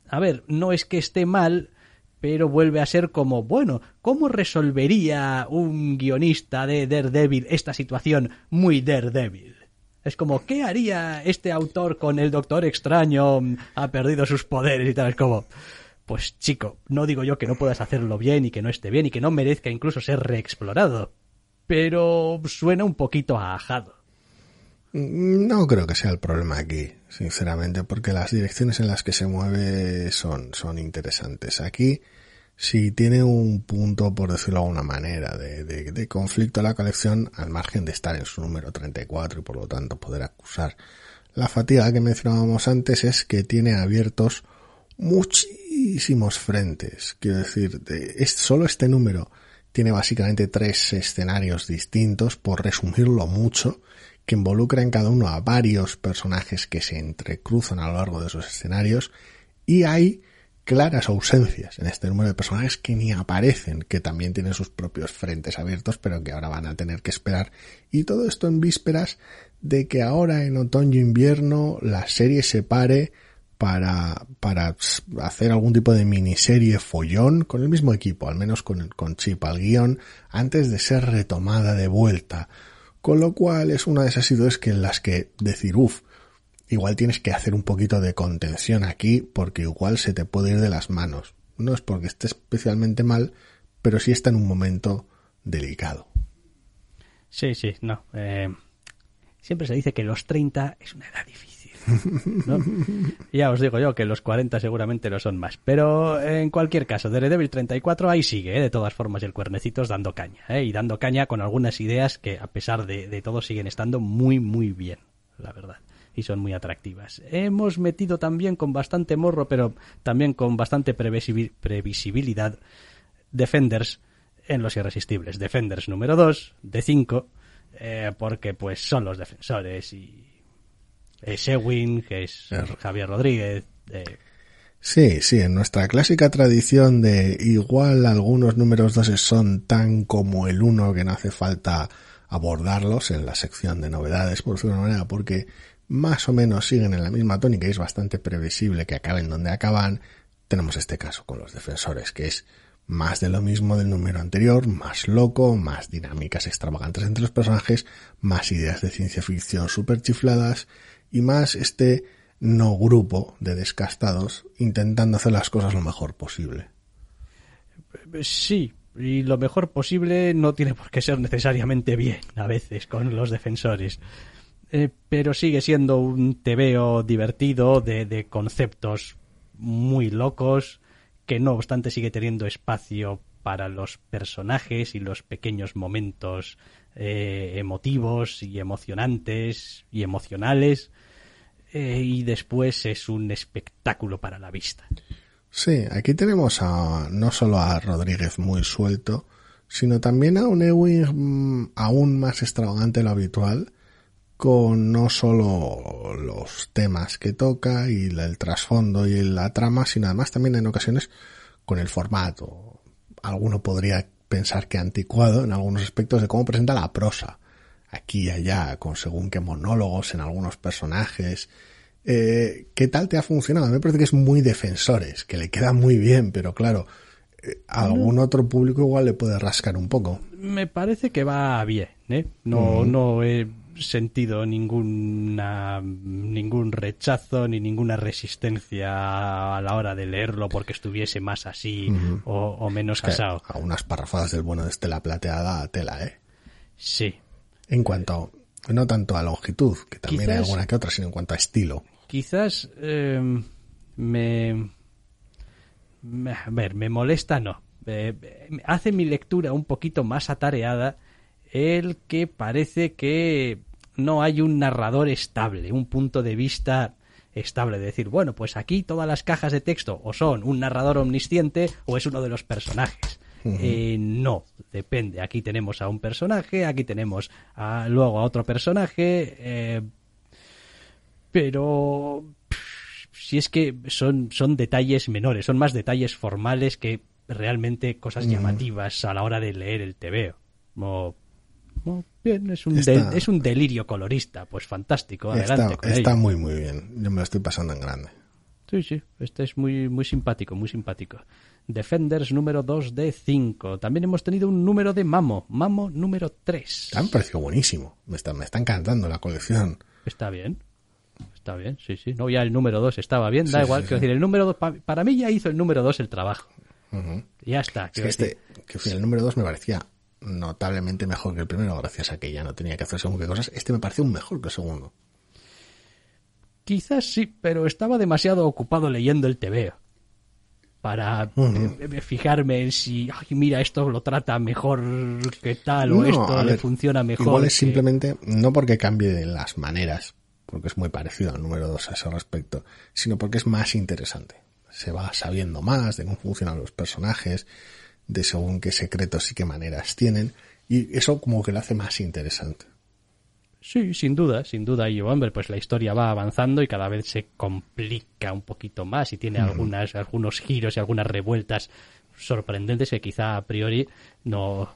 a ver, no es que esté mal, pero vuelve a ser como, bueno, ¿cómo resolvería un guionista de Daredevil esta situación muy Daredevil? Es como, ¿qué haría este autor con el Doctor Extraño? mm, Ha perdido sus poderes y tal. Es como, pues chico, no digo yo que no puedas hacerlo bien y que no esté bien y que no merezca incluso ser reexplorado. Pero suena un poquito ajado. No creo que sea el problema aquí, sinceramente, porque las direcciones en las que se mueve son, son interesantes. Aquí, si tiene un punto, por decirlo de alguna manera, de, de, conflicto la colección, al margen de estar en su número 34 y por lo tanto poder acusar la fatiga que mencionábamos antes, es que tiene abiertos muchísimos frentes. Quiero decir, de- es, solo este número tiene básicamente tres escenarios distintos, por resumirlo mucho, que involucra en cada uno a varios personajes que se entrecruzan a lo largo de esos escenarios y hay claras ausencias en este número de personajes que ni aparecen, que también tienen sus propios frentes abiertos, pero que ahora van a tener que esperar. Y todo esto en vísperas de que ahora en otoño-invierno la serie se pare para, para hacer algún tipo de miniserie follón con el mismo equipo, al menos con, con Chip al guion, antes de ser retomada de vuelta Con lo cual es una de esas situaciones que en las que decir, uff, igual tienes que hacer un poquito de contención aquí porque igual se te puede ir de las manos. No es porque esté especialmente mal, pero sí está en un momento delicado. Sí, sí, no. Eh, siempre se dice que los 30 es una edad difícil. Ya os digo yo que los 40 seguramente lo son más. Pero en cualquier caso, Daredevil 34 ahí sigue, ¿eh? de todas formas, el cuernecitos dando caña. ¿eh? Y dando caña con algunas ideas que, a pesar de, de todo, siguen estando muy, muy bien, la verdad y son muy atractivas. Hemos metido también con bastante morro, pero también con bastante previsibilidad, Defenders en Los Irresistibles. Defenders número 2, de 5, eh, porque pues son los defensores y es Ewing, que es Javier Rodríguez. Sí, sí, en nuestra clásica tradición de igual algunos números 2 son tan como el 1 que no hace falta abordarlos en la sección de novedades, por decirlo de una manera, porque más o menos siguen en la misma tónica y es bastante previsible que acaben donde acaban, tenemos este caso con los defensores, que es más de lo mismo del número anterior, más loco, más dinámicas extravagantes entre los personajes, más ideas de ciencia ficción super chifladas y más este no grupo de descastados intentando hacer las cosas lo mejor posible. Sí, y lo mejor posible no tiene por qué ser necesariamente bien a veces con los defensores. Eh, pero sigue siendo un tebeo divertido de, conceptos muy locos que no obstante sigue teniendo espacio para los personajes y los pequeños momentos eh, emotivos y emocionantes y emocionales eh, y después es un espectáculo para la vista. Sí, aquí tenemos a no solo a Rodríguez muy suelto, sino también a un Ewing mm, aún más extravagante de lo habitual, con no solo los temas que toca y el trasfondo y la trama, sino además también en ocasiones con el formato. Alguno podría pensar que anticuado en algunos aspectos de cómo presenta la prosa, aquí y allá, con según qué monólogos en algunos personajes. Eh, ¿Qué tal te ha funcionado? A mí me parece que es muy defensores, que le queda muy bien, pero claro, eh, a algún otro público igual le puede rascar un poco. Me parece que va bien, ¿eh? No, no he sentido ninguna, ningún rechazo ni ninguna resistencia a la hora de leerlo porque estuviese más así o, menos casado. A unas parrafadas del bueno de Estela Plateada a tela, ¿eh? Sí. En cuanto, no tanto a longitud, que también hay alguna que otra, sino en cuanto a estilo. Quizás eh, me, A ver, me molesta, no. Eh, hace mi lectura un poquito más atareada el que parece que no hay un narrador estable, un punto de vista estable. De decir, bueno, pues aquí todas las cajas de texto o son un narrador omnisciente o es uno de los personajes. Eh, no, depende. Aquí tenemos a un personaje, aquí tenemos a, luego a otro personaje, eh, pero si es que son, son detalles menores, son más detalles formales que realmente cosas llamativas a la hora de leer el TVO. Como bien, es un, es un delirio colorista, pues fantástico, adelante. Está, está muy, muy bien. Yo me lo estoy pasando en grande. Sí, sí, este es muy, muy simpático, muy simpático. Defenders número 2 de 5. También hemos tenido un número de Mamo, Mamo número 3. Me ha parecido buenísimo. Me está, me está encantando la colección. Está bien. Está bien, sí, sí. No, ya el número 2 estaba bien, da igual. quiero decir, el número 2, para mí ya hizo el número 2 el trabajo. Ya está. que este, que el número 2 me parecía notablemente mejor que el primero, gracias a que ya no tenía que hacer según qué cosas. Este me pareció un mejor que el segundo. Quizás sí, pero estaba demasiado ocupado leyendo el TVO para eh, eh, fijarme en si, ay, mira, esto lo trata mejor que tal o esto le funciona mejor. Igual es simplemente, no porque cambie las maneras, porque es muy parecido al número 2 a ese respecto, sino porque es más interesante. Se va sabiendo más de cómo funcionan los personajes, de según qué secretos y qué maneras tienen, y eso como que lo hace más interesante. Sí, sin duda, sin duda. Y hombre, pues la historia va avanzando y cada vez se complica un poquito más y tiene algunas, algunos giros y algunas revueltas sorprendentes que quizá a priori no,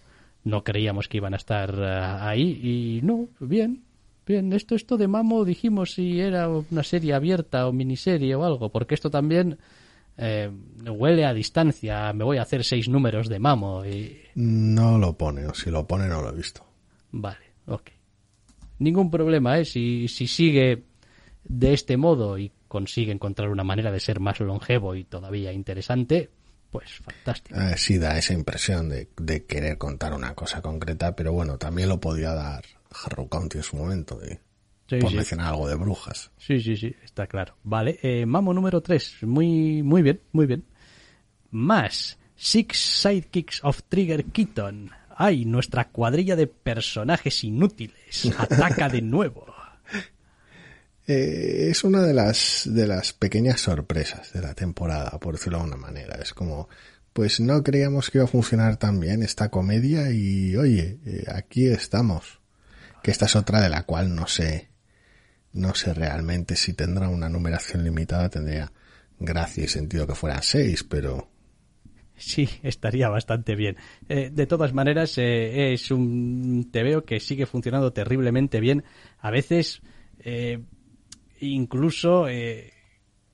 no creíamos que iban a estar eh, ahí. Y no, bien, bien. Esto, esto de Mamo dijimos si era una serie abierta o miniserie o algo, porque esto también eh, huele a distancia, me voy a hacer seis números de mamo y... No lo pone, o si lo pone no lo he visto. Vale, ok. Ningún problema, ¿eh? Si, si sigue de este modo y consigue encontrar una manera de ser más longevo y todavía interesante, pues fantástico. Eh, sí, da esa impresión de, de, querer contar una cosa concreta, pero bueno, también lo podía dar Harrow County en su momento, de, sí, por sí. mencionar algo de brujas. Sí, sí, sí, está claro. Vale, eh, Mamo número 3, muy, muy bien, muy bien. Más, Six Sidekicks of Trigger Keaton. ¡Ay, nuestra cuadrilla de personajes inútiles! ¡Ataca de nuevo! Eh, es una de las, de las pequeñas sorpresas de la temporada, por decirlo de alguna manera. Es como, pues no creíamos que iba a funcionar tan bien esta comedia y oye, eh, aquí estamos. Que esta es otra de la cual no sé, no sé realmente si tendrá una numeración limitada, tendría gracia y sentido que fueran seis, pero Sí, estaría bastante bien. Eh, de todas maneras, eh, es un TVO que sigue funcionando terriblemente bien. A veces, eh, incluso eh,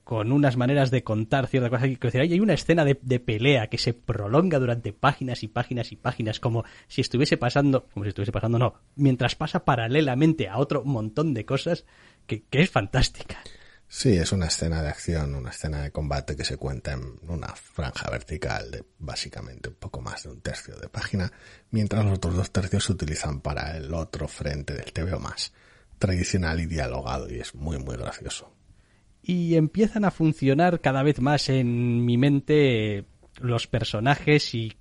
con unas maneras de contar ciertas cosas. Hay una escena de, pelea que se prolonga durante páginas y páginas y páginas, como si estuviese pasando, como si estuviese pasando, no, mientras pasa paralelamente a otro montón de cosas que es fantástica. Sí, es una escena de acción, una escena de combate que se cuenta en una franja vertical de básicamente un poco más de un tercio de página, mientras los otros dos tercios se utilizan para el otro frente del TVO más tradicional y dialogado y es muy muy gracioso. Y empiezan a funcionar cada vez más en mi mente los personajes y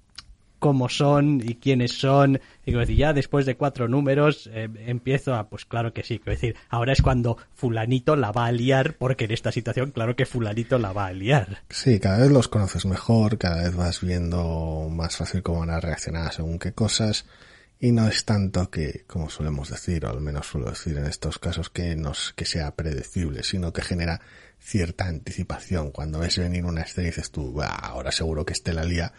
cómo son y quiénes son. Y decir, ya después de cuatro números eh, empiezo a, pues claro que sí, quiero decir, ahora es cuando fulanito la va a liar, porque en esta situación claro que fulanito la va a liar. Sí, cada vez los conoces mejor, cada vez vas viendo más fácil cómo van a reaccionar según qué cosas. Y no es tanto que, como solemos decir, o al menos suelo decir en estos casos, que nos, que sea predecible, sino que genera cierta anticipación. Cuando ves venir una escena y dices tú, ahora seguro que este la lía,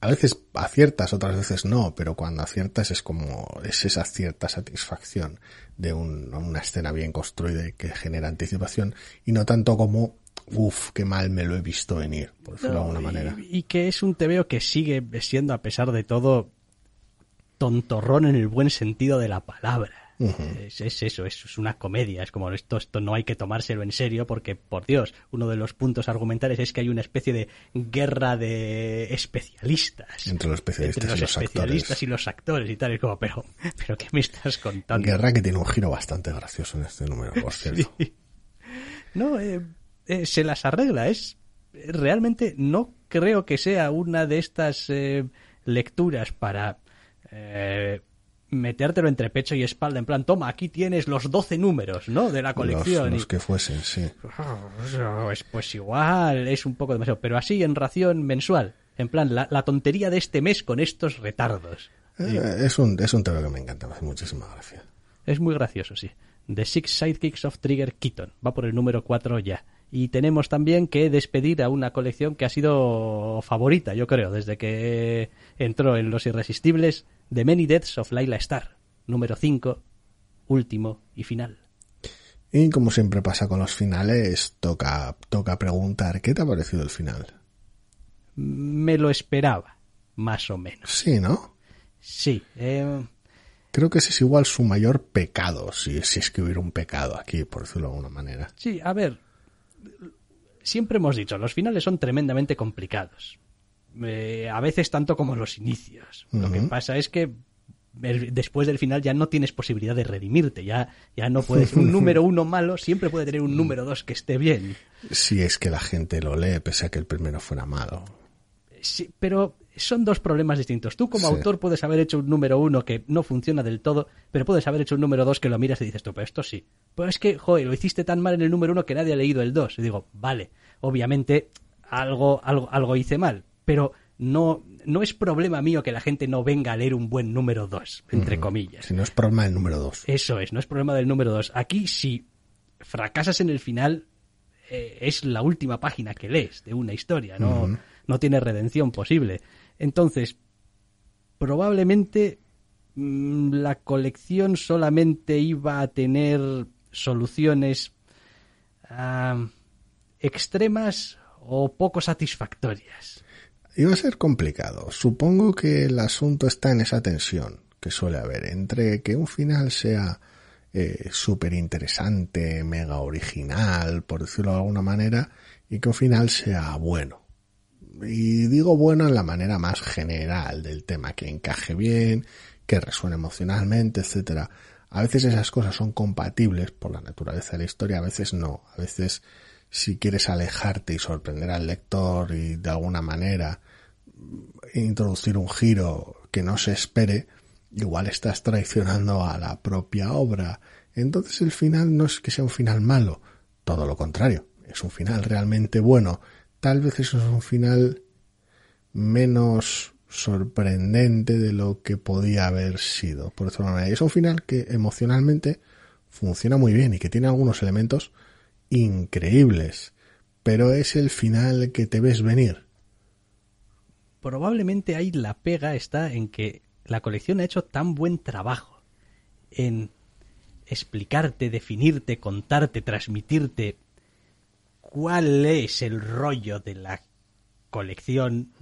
a veces aciertas, otras veces no, pero cuando aciertas es como, es esa cierta satisfacción de un, una escena bien construida y que genera anticipación y no tanto como, uff, qué mal me lo he visto venir, por decirlo no, de alguna manera. Y, y, que es un tebeo que sigue siendo, a pesar de todo, tontorrón en el buen sentido de la palabra. Uh -huh. es, es, eso, es, es, una comedia, es como esto, esto no hay que tomárselo en serio porque, por Dios, uno de los puntos argumentales es que hay una especie de guerra de especialistas. Entre los especialistas, entre los y, los especialistas actores. y los actores y tal, es como, pero, pero ¿qué me estás contando? Guerra que tiene un giro bastante gracioso en este número, por cierto. sí. No, eh, eh, se las arregla, es, realmente no creo que sea una de estas eh, lecturas para eh, metértelo entre pecho y espalda, en plan, toma, aquí tienes los 12 números, ¿no? De la colección. Los, los que fuesen, sí. Pues, pues, igual, es un poco demasiado, pero así en ración mensual, en plan, la, la tontería de este mes con estos retardos. Eh, es, un, es un tema que me encanta, me hace muchísima gracia. Es muy gracioso, sí. The Six Sidekicks of Trigger Keaton, va por el número 4 ya. Y tenemos también que despedir a una colección que ha sido favorita, yo creo, desde que entró en Los Irresistibles, The Many Deaths of Laila Star, número 5, último y final. Y como siempre pasa con los finales, toca, toca preguntar, ¿qué te ha parecido el final? Me lo esperaba, más o menos. Sí, ¿no? Sí. Eh... Creo que ese es igual su mayor pecado, si, si es que hubiera un pecado aquí, por decirlo de alguna manera. Sí, a ver, siempre hemos dicho, los finales son tremendamente complicados. Eh, a veces tanto como los inicios. Uh -huh. Lo que pasa es que el, después del final ya no tienes posibilidad de redimirte, ya, ya no puedes. Un número uno malo siempre puede tener un número dos que esté bien. Si es que la gente lo lee, pese a que el primero fuera malo. Sí, pero son dos problemas distintos. Tú como sí. autor puedes haber hecho un número uno que no funciona del todo, pero puedes haber hecho un número dos que lo miras y dices tú, pero esto sí. Pues es que, joder, lo hiciste tan mal en el número uno que nadie ha leído el dos. Y digo, vale, obviamente algo, algo, algo hice mal, pero no, no es problema mío que la gente no venga a leer un buen número dos, entre mm, comillas. Si no es problema del número dos. Eso es, no es problema del número dos. Aquí si fracasas en el final, eh, es la última página que lees de una historia, no, no tiene redención posible. Entonces, probablemente mmm, la colección solamente iba a tener soluciones uh, extremas o poco satisfactorias. Iba a ser complicado. Supongo que el asunto está en esa tensión que suele haber entre que un final sea eh, súper interesante, mega original, por decirlo de alguna manera, y que un final sea bueno. Y digo bueno en la manera más general del tema, que encaje bien, que resuene emocionalmente, etcétera. A veces esas cosas son compatibles por la naturaleza de la historia, a veces no. A veces si quieres alejarte y sorprender al lector y de alguna manera introducir un giro que no se espere, igual estás traicionando a la propia obra. Entonces el final no es que sea un final malo, todo lo contrario, es un final realmente bueno. Tal vez eso es un final menos sorprendente de lo que podía haber sido. Por decirlo manera. Es un final que emocionalmente funciona muy bien y que tiene algunos elementos increíbles. Pero es el final que te ves venir. Probablemente ahí la pega está en que la colección ha hecho tan buen trabajo en explicarte, definirte, contarte, transmitirte cuál es el rollo de la colección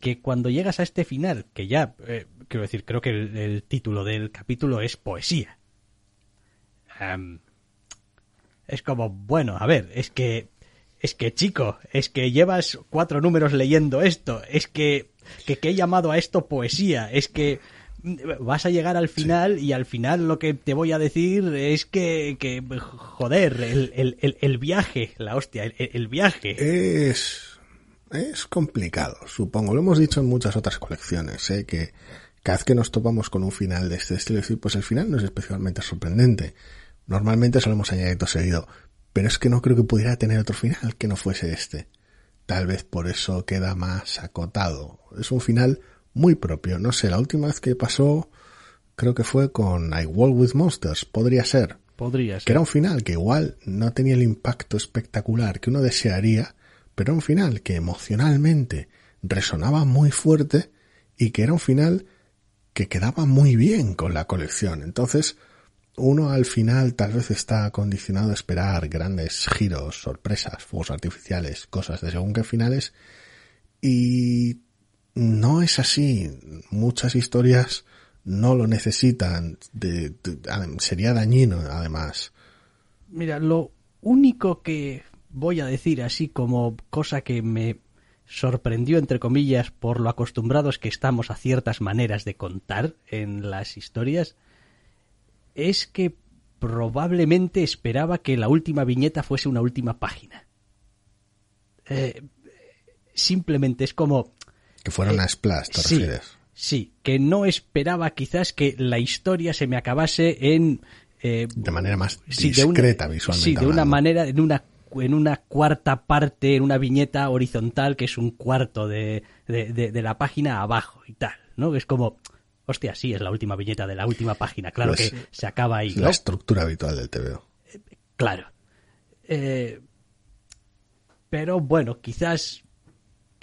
que cuando llegas a este final, que ya, eh, quiero decir, creo que el, título del capítulo es poesía. es como, bueno, a ver, es que, es que chico, es que llevas cuatro números leyendo esto, es que, que, he llamado a esto poesía, es que vas a llegar al final y al final lo que te voy a decir es que, que joder, el, el, el, viaje, la hostia, el, viaje. Es es complicado, supongo. Lo hemos dicho en muchas otras colecciones, ¿eh? que cada vez que nos topamos con un final de este estilo, pues el final no es especialmente sorprendente. Normalmente solemos añadir todo seguido, pero es que no creo que pudiera tener otro final que no fuese este. Tal vez por eso queda más acotado. Es un final muy propio. No sé, la última vez que pasó creo que fue con I Walk With Monsters. Podría ser. Podría ser. Que era un final que igual no tenía el impacto espectacular que uno desearía, pero un final que emocionalmente resonaba muy fuerte y que era un final que quedaba muy bien con la colección. Entonces, uno al final tal vez está condicionado a esperar grandes giros, sorpresas, fuegos artificiales, cosas de según qué finales, y no es así. Muchas historias no lo necesitan. sería dañino, además. Mira, lo único que voy a decir así como cosa que me sorprendió, entre comillas, por lo acostumbrados que estamos a ciertas maneras de contar en las historias, es que probablemente esperaba que la última viñeta fuese una última página. Eh, simplemente es como... Que fuera una eh, splash, ¿te sí, Sí, que no esperaba quizás que la historia se me acabase en... Eh, de manera más discreta visualmente. Sí, de una manera, en una en una cuarta parte, en una viñeta horizontal, que es un cuarto de, de, la página abajo y tal, ¿no? Es como, hostia, sí, es la última viñeta de la última página, claro pues que se acaba ahí. La estructura habitual del TVO. claro. Eh, pero bueno, quizás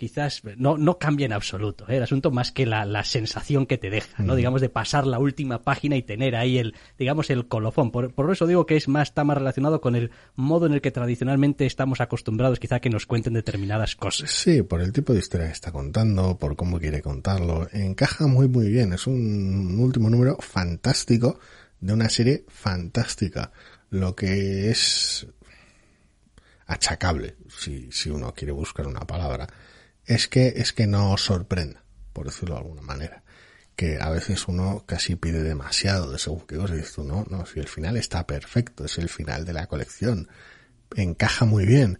quizás no, no cambia en absoluto ¿eh? el asunto más que la, la, sensación que te deja, ¿no? Digamos, de pasar la última página y tener ahí el, digamos, el colofón. Por, por, eso digo que es más, está más relacionado con el modo en el que tradicionalmente estamos acostumbrados quizá que nos cuenten determinadas cosas. Sí, por el tipo de historia que está contando, por cómo quiere contarlo. Encaja muy, muy bien. Es un último número fantástico de una serie fantástica. Lo que es achacable, si, si uno quiere buscar una palabra es que, es que no sorprenda, por decirlo de alguna manera. Que a veces uno casi pide demasiado de según qué cosa y dices tú, no, no, si el final está perfecto, es el final de la colección, encaja muy bien,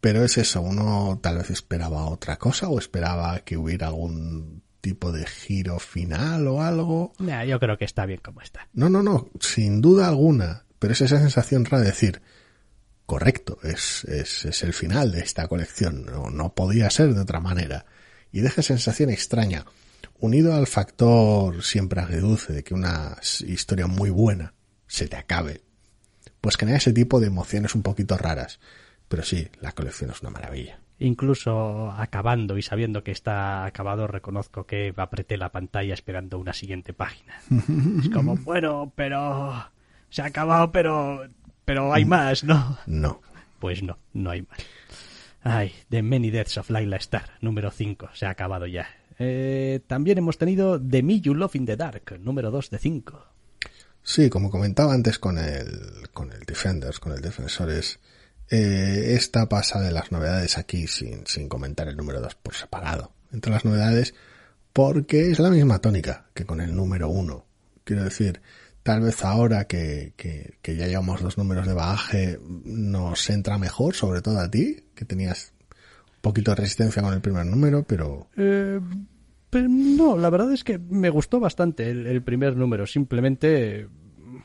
pero es eso, uno tal vez esperaba otra cosa o esperaba que hubiera algún tipo de giro final o algo. yo creo que está bien como está. No, no, no, sin duda alguna, pero es esa sensación rara de decir, correcto, es, es, es el final de esta colección, no, no podía ser de otra manera. Y deja sensación extraña, unido al factor siempre agridulce de que una historia muy buena se te acabe, pues genera ese tipo de emociones un poquito raras. Pero sí, la colección es una maravilla. Incluso acabando y sabiendo que está acabado, reconozco que apreté la pantalla esperando una siguiente página. es como, bueno, pero... Se ha acabado, pero pero hay mm. más, ¿no? No. Pues no, no hay más. Ay, The Many Deaths of Laila Star, número 5, se ha acabado ya. Eh, también hemos tenido The Me You Love in the Dark, número 2 de 5. Sí, como comentaba antes con el, con el Defenders, con el Defensores, eh, esta pasa de las novedades aquí sin, sin comentar el número 2 por separado. Entre las novedades, porque es la misma tónica que con el número 1. Quiero decir, tal vez ahora que, que, que, ya llevamos dos números de bagaje nos entra mejor, sobre todo a ti, que tenías un poquito de resistencia con el primer número, pero... Eh, pero no, la verdad es que me gustó bastante el, el primer número. Simplemente,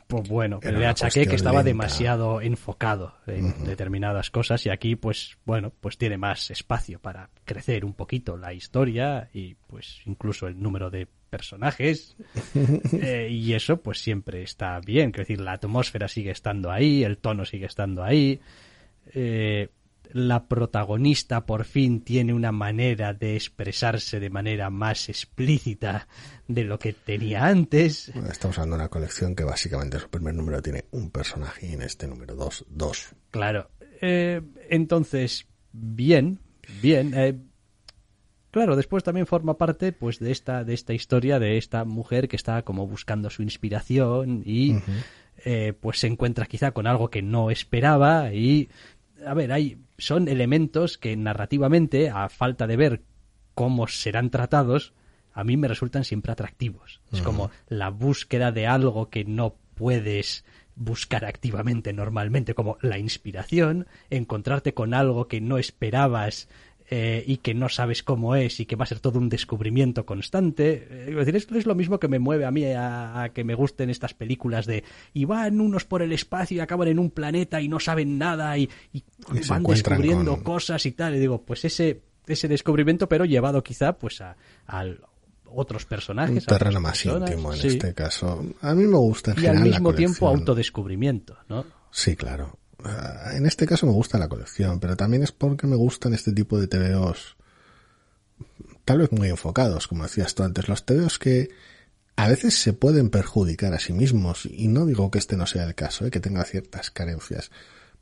pues bueno, Era le achaqué que estaba lenta. demasiado enfocado en determinadas cosas y aquí, pues bueno, pues tiene más espacio para crecer un poquito la historia y pues incluso el número de personajes Eh, y eso pues siempre está bien, quiero decir, la atmósfera sigue estando ahí, el tono sigue estando ahí. Eh, la protagonista por fin tiene una manera de expresarse de manera más explícita de lo que tenía antes. Estamos hablando de una colección que básicamente su primer número tiene un personaje y en este número 2, dos. Claro. Eh, entonces, bien, bien. Claro, después también forma parte pues de esta, de esta historia de esta mujer que está como buscando su inspiración y eh, pues se encuentra quizá con algo que no esperaba y a ver, hay son elementos que narrativamente, a falta de ver cómo serán tratados, a mí me resultan siempre atractivos. Es como la búsqueda de algo que no puedes buscar activamente normalmente, como la inspiración, encontrarte con algo que no esperabas eh, y que no sabes cómo es y que va a ser todo un descubrimiento constante. Eh, es decir, esto es lo mismo que me mueve a mí a, a que me gusten estas películas de y van unos por el espacio y acaban en un planeta y no saben nada y, y Y se van descubriendo con- cosas y tal. Y digo, pues ese, ese descubrimiento, pero llevado quizá pues a, a otros Un personajes. a terreno más personas, íntimo en sí. este caso. A mí me gusta en Y al general la mismo tiempo autodescubrimiento, ¿no? Sí, claro. Ah, En este caso me gusta la colección, pero también es porque me gustan este tipo de TVOs tal vez muy enfocados, como decías tú antes, los TVOs que a veces se pueden perjudicar a sí mismos, y no digo que este no sea el caso, ¿eh? que tenga ciertas carencias,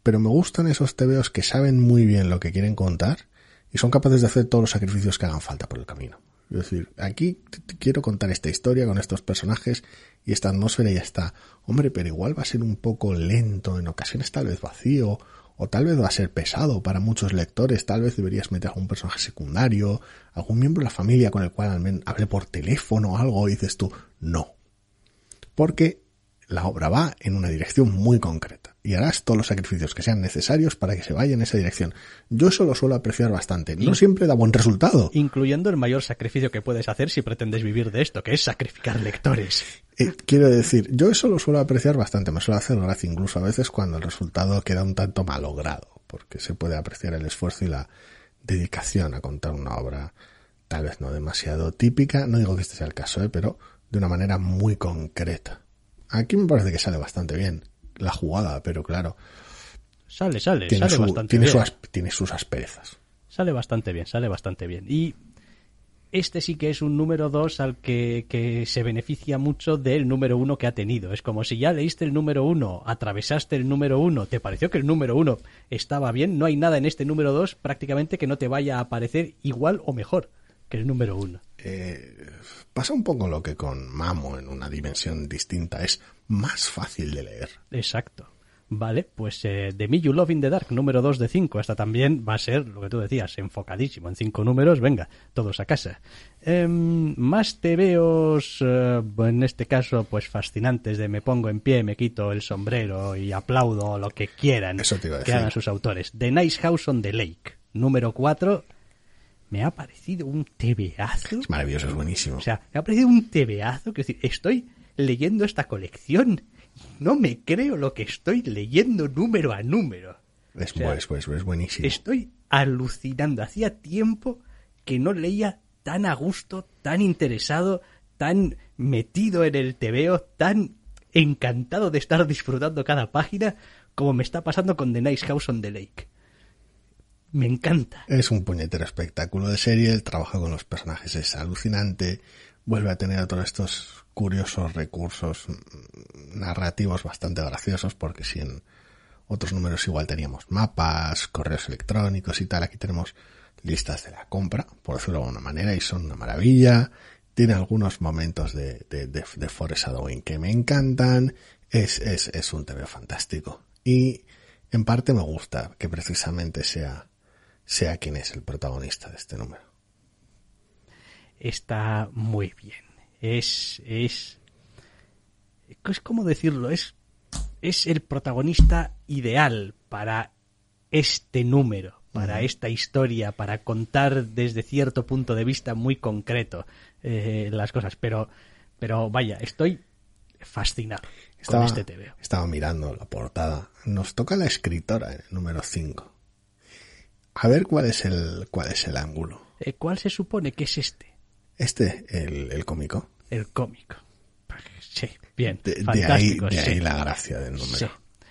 pero me gustan esos TVOs que saben muy bien lo que quieren contar y son capaces de hacer todos los sacrificios que hagan falta por el camino. Es decir, aquí quiero contar esta historia con estos personajes y esta atmósfera y ya está. Hombre, pero igual va a ser un poco lento, en ocasiones tal vez vacío, o tal vez va a ser pesado para muchos lectores, tal vez deberías meter algún personaje secundario, algún miembro de la familia con el cual al menos hable por teléfono o algo, y dices tú, no. Porque la obra va en una dirección muy concreta y harás todos los sacrificios que sean necesarios para que se vaya en esa dirección. Yo eso lo suelo apreciar bastante. No siempre da buen resultado. Incluyendo el mayor sacrificio que puedes hacer si pretendes vivir de esto, que es sacrificar lectores. Eh, quiero decir, yo eso lo suelo apreciar bastante, me suele hacer gracia incluso a veces cuando el resultado queda un tanto malogrado, porque se puede apreciar el esfuerzo y la dedicación a contar una obra tal vez no demasiado típica, no digo que este sea el caso, ¿eh? pero de una manera muy concreta. Aquí me parece que sale bastante bien la jugada, pero claro, Sale, sale, tiene, sale su- bastante tiene, bien. su tiene sus asperezas. Sale bastante bien, sale bastante bien. Y este sí que es un número 2 al que, que se beneficia mucho del número 1 que ha tenido. Es como si ya leíste el número 1, atravesaste el número 1, te pareció que el número 1 estaba bien, no hay nada en este número 2 prácticamente que no te vaya a parecer igual o mejor que el número 1. Eh, pasa un poco lo que con Mamo en una dimensión distinta, es más fácil de leer. Exacto. Vale, pues eh, The Me You Love in the Dark, número 2 de 5. Esta también va a ser, lo que tú decías, enfocadísimo. En cinco números, venga, todos a casa. Em, más tebeos, eh, en este caso, pues fascinantes de me pongo en pie, me quito el sombrero y aplaudo lo que quieran Eso te iba a que decir. hagan sus autores. The Nice House on the Lake, número 4. Me ha parecido un tebeazo. Es maravilloso, es buenísimo. O sea, me ha parecido un tebeazo. Que decir, estoy leyendo esta colección. No me creo lo que estoy leyendo número a número. es, o sea, bu- es, bu- es buenísimo. Estoy alucinando. Hacía tiempo que no leía tan a gusto, tan interesado, tan metido en el tebeo, tan encantado de estar disfrutando cada página como me está pasando con The Nice House on the Lake. Me encanta. Es un puñetero espectáculo de serie, el trabajo con los personajes es alucinante, vuelve a tener todos estos curiosos recursos mm, narrativos bastante graciosos, porque si en otros números igual teníamos mapas, correos electrónicos y tal, aquí tenemos listas de la compra, por decirlo de alguna manera, y son una maravilla, tiene algunos momentos de, de, de, de foreshadowing que me encantan. Es, es, es un TV fantástico. Y en parte me gusta que precisamente sea, sea quien es el protagonista de este número. Está muy bien. Es, es, es como decirlo, es, es el protagonista ideal para este número, para esta historia, para contar desde cierto punto de vista muy concreto eh, las cosas. Pero, pero vaya, estoy fascinado Estaba, con este TVO. estaba mirando la portada. Nos toca la escritora en el número 5. A ver cuál es el, cuál es el ángulo. Eh, ¿Cuál se supone que es este? Este, el, el cómico. El cómico. Sí, bien. De, de ahí, de ahí la gracia del número. Sí,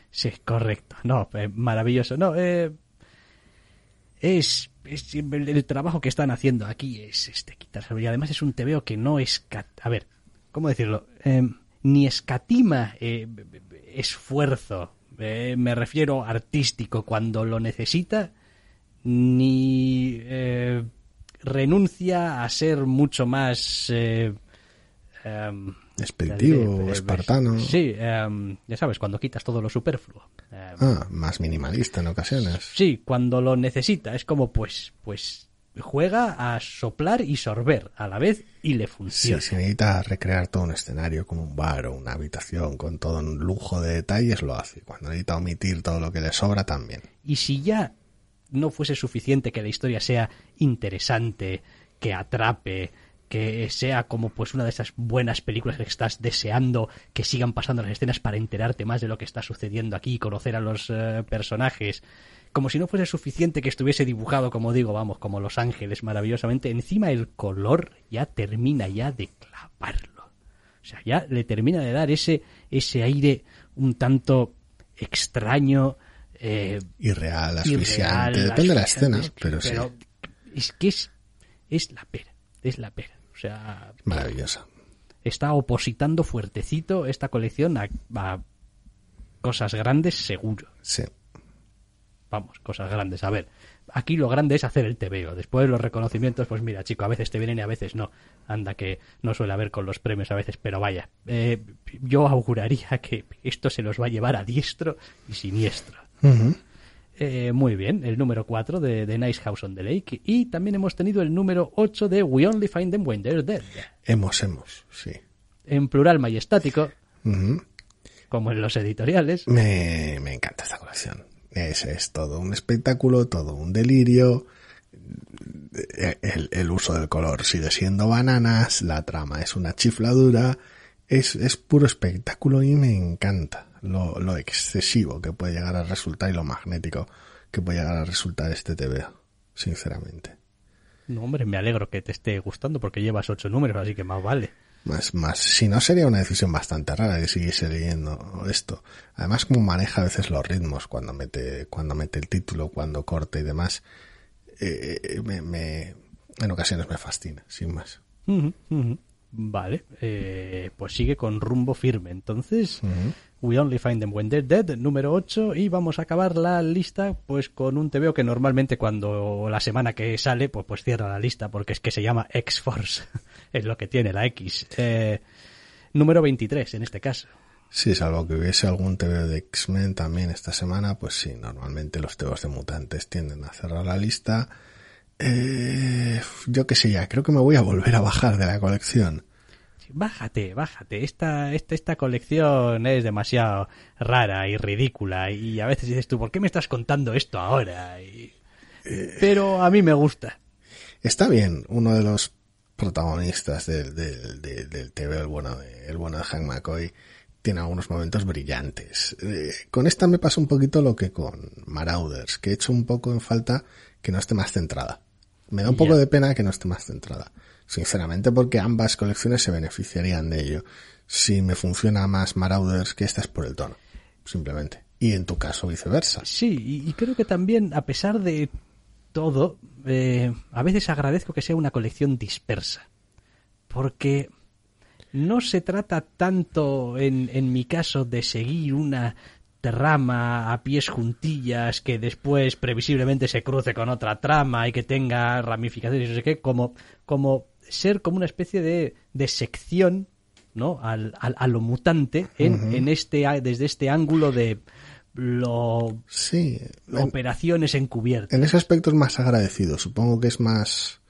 sí, correcto. No, eh, maravilloso. No, eh, es, es- el, el trabajo que están haciendo aquí es este quitarse y además es un TVO que no es a ver, ¿cómo decirlo? Eh, ni escatima eh, esfuerzo, eh, me refiero artístico cuando lo necesita, ni eh, renuncia a ser mucho más eh, em, Expeditivo, diré, eh, espartano. Sí, em, ya sabes, cuando quitas todo lo superfluo. Em, Ah, más minimalista en ocasiones. Sí, cuando lo necesita. Es como, pues, pues juega a soplar y sorber a la vez y le Sí, funciona. si necesita recrear todo un escenario como un bar o una habitación con todo un lujo de detalles, lo hace. Cuando necesita omitir todo lo que le sobra, también. Y si ya no fuese suficiente que la historia sea interesante, que atrape, que sea como pues una de esas buenas películas que estás deseando que sigan pasando las escenas para enterarte más de lo que está sucediendo aquí y conocer a los eh, personajes, como si no fuese suficiente que estuviese dibujado, como digo, vamos, como Los Ángeles maravillosamente, encima el color ya termina ya de clavarlo. O sea, ya le termina de dar ese, ese aire un tanto extraño, eh, Irreal, asfixiante. Depende de la escena, asfixiante, pero sí. es que es, es la pera, es la pera. O sea, Maravillosa. está opositando fuertecito esta colección a, a cosas grandes seguro. Sí. Vamos, cosas grandes. A ver, aquí lo grande es hacer el TVO. Después los reconocimientos, pues mira, chico, a veces te vienen y a veces no. Anda que no suele haber con los premios a veces, pero vaya. eh, yo auguraría que esto se los va a llevar a diestro y siniestro. Eh, muy bien, el número 4 de, de Nice House on the Lake. Y también hemos tenido el número 8 de We Only Find Them When They're Dead. Hemos, hemos, sí. En plural majestático, como en los editoriales. Me, me encanta esta colección. Es, es todo un espectáculo, todo un delirio. El, el uso del color sigue siendo bananas, la trama es una chifladura, es, es puro espectáculo y me encanta lo, lo excesivo que puede llegar a resultar y lo magnético que puede llegar a resultar este TVO, sinceramente. No, hombre, me alegro que te esté gustando porque llevas 8 números, así que más vale. Más, más, si no sería una decisión bastante rara que siguiese leyendo esto. Además, como maneja a veces los ritmos cuando mete, cuando mete el título, cuando corta y demás, eh, me, me, en ocasiones me fascina, sin más. Ujú, ujú. Vale, eh, pues sigue con rumbo firme. Entonces, We Only Find Them When They're Dead, número 8, y vamos a acabar la lista pues con un TVO que normalmente cuando la semana que sale, pues, pues cierra la lista, porque es que se llama X-Force, es lo que tiene la X. Eh, número 23 en este caso. Sí, salvo que hubiese algún TV de X-Men también esta semana, pues sí, normalmente los TVs de mutantes tienden a cerrar la lista. Eh, yo qué sé ya, creo que me voy a volver a bajar de la colección. Bájate, bájate. Esta, esta, esta colección es demasiado rara y ridícula. Y a veces dices tú, ¿por qué me estás contando esto ahora? Y- Pero a mí me gusta. Está bien, uno de los protagonistas del, del, del, del TV, el bueno de, el bueno de Hank McCoy, tiene algunos momentos brillantes. Eh, con esta me pasa un poquito lo que con Marauders, que he hecho un poco en falta que no esté más centrada. Me da un poco de pena que no esté más centrada. Sinceramente, porque ambas colecciones se beneficiarían de ello. Si me funciona más Marauders que esta es por el tono. Simplemente. Y en tu caso viceversa. Sí, y, y creo que también, a pesar de todo, eh, a veces agradezco que sea una colección dispersa. Porque no se trata tanto, en, en mi caso, de seguir una trama a pies juntillas que después previsiblemente se cruce con otra trama y que tenga ramificaciones y no sé qué, como, como ser como una especie de, de sección ¿no? Al, al- a lo mutante en, en este, desde este ángulo de lo, Sí, en, operaciones encubiertas. en ese aspecto es más agradecido. Supongo que es más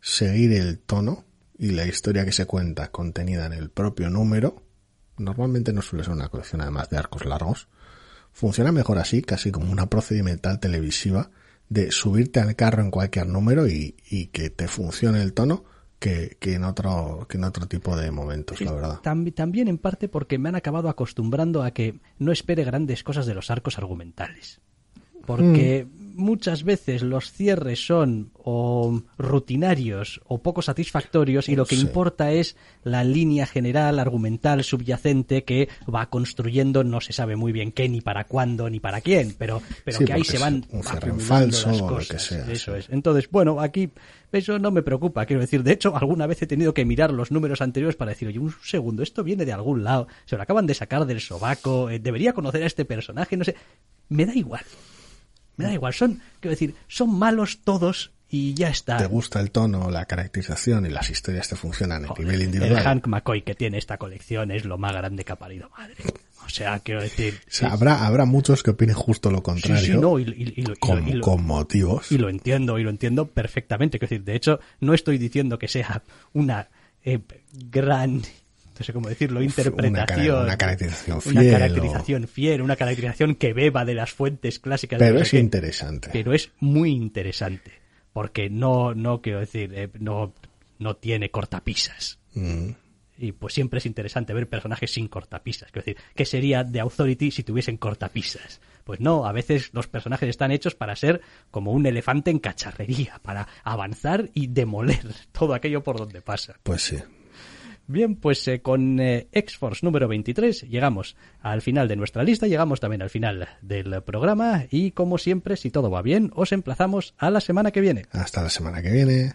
seguir el tono y la historia que se cuenta contenida en el propio número. Normalmente no suele ser una colección además de arcos largos. Funciona mejor así, casi como una procedimental televisiva de subirte al carro en cualquier número y, y que te funcione el tono que, que en otro que en otro tipo de momentos, la verdad. Tam- también en parte porque me han acabado acostumbrando a que no espere grandes cosas de los arcos argumentales. Porque Mm. Muchas veces los cierres son o rutinarios o poco satisfactorios y lo que Sí. importa es la línea general, argumental, subyacente que va construyendo no se sabe muy bien qué, ni para cuándo, ni para quién, pero, pero Sí, que ahí se van un falso las o lo cosas. que sea, Eso sí. es. Entonces, bueno, aquí eso no me preocupa, quiero decir. De hecho, alguna vez he tenido que mirar los números anteriores para decir, oye, un segundo, esto viene de algún lado, se lo acaban de sacar del sobaco, eh, debería conocer a este personaje, no sé. Me da igual. Me da igual. Son, quiero decir, son malos todos y ya está. Te gusta el tono, la caracterización y las historias te funcionan a nivel el individual. Hank McCoy que tiene esta colección es lo más grande que ha parido madre. O sea, quiero decir. O sea, habrá, habrá muchos que opinen justo lo sí, contrario. sí, no, y, y- y lo- y con, y lo- con motivos. Y lo entiendo, y lo entiendo perfectamente. Quiero decir, de hecho, no estoy diciendo que sea una eh, gran, no sé cómo decirlo, interpretación. Una, una caracterización una fiel. o- caracterización fiel, una caracterización que beba de las fuentes clásicas. Pero de es qué. interesante. Pero es muy interesante. Porque no, no quiero decir, eh, no, no tiene cortapisas. Mm. Y pues siempre es interesante ver personajes sin cortapisas. Quiero decir, ¿qué sería de Authority si tuviesen cortapisas? Pues no, a veces los personajes están hechos para ser como un elefante en cacharrería, para avanzar y demoler todo aquello por donde pasa. Pues sí. Bien, pues eh, con eh, X-Force número 23 llegamos al final de nuestra lista, llegamos también al final del programa y como siempre, si todo va bien, os emplazamos a la semana que viene. Hasta la semana que viene.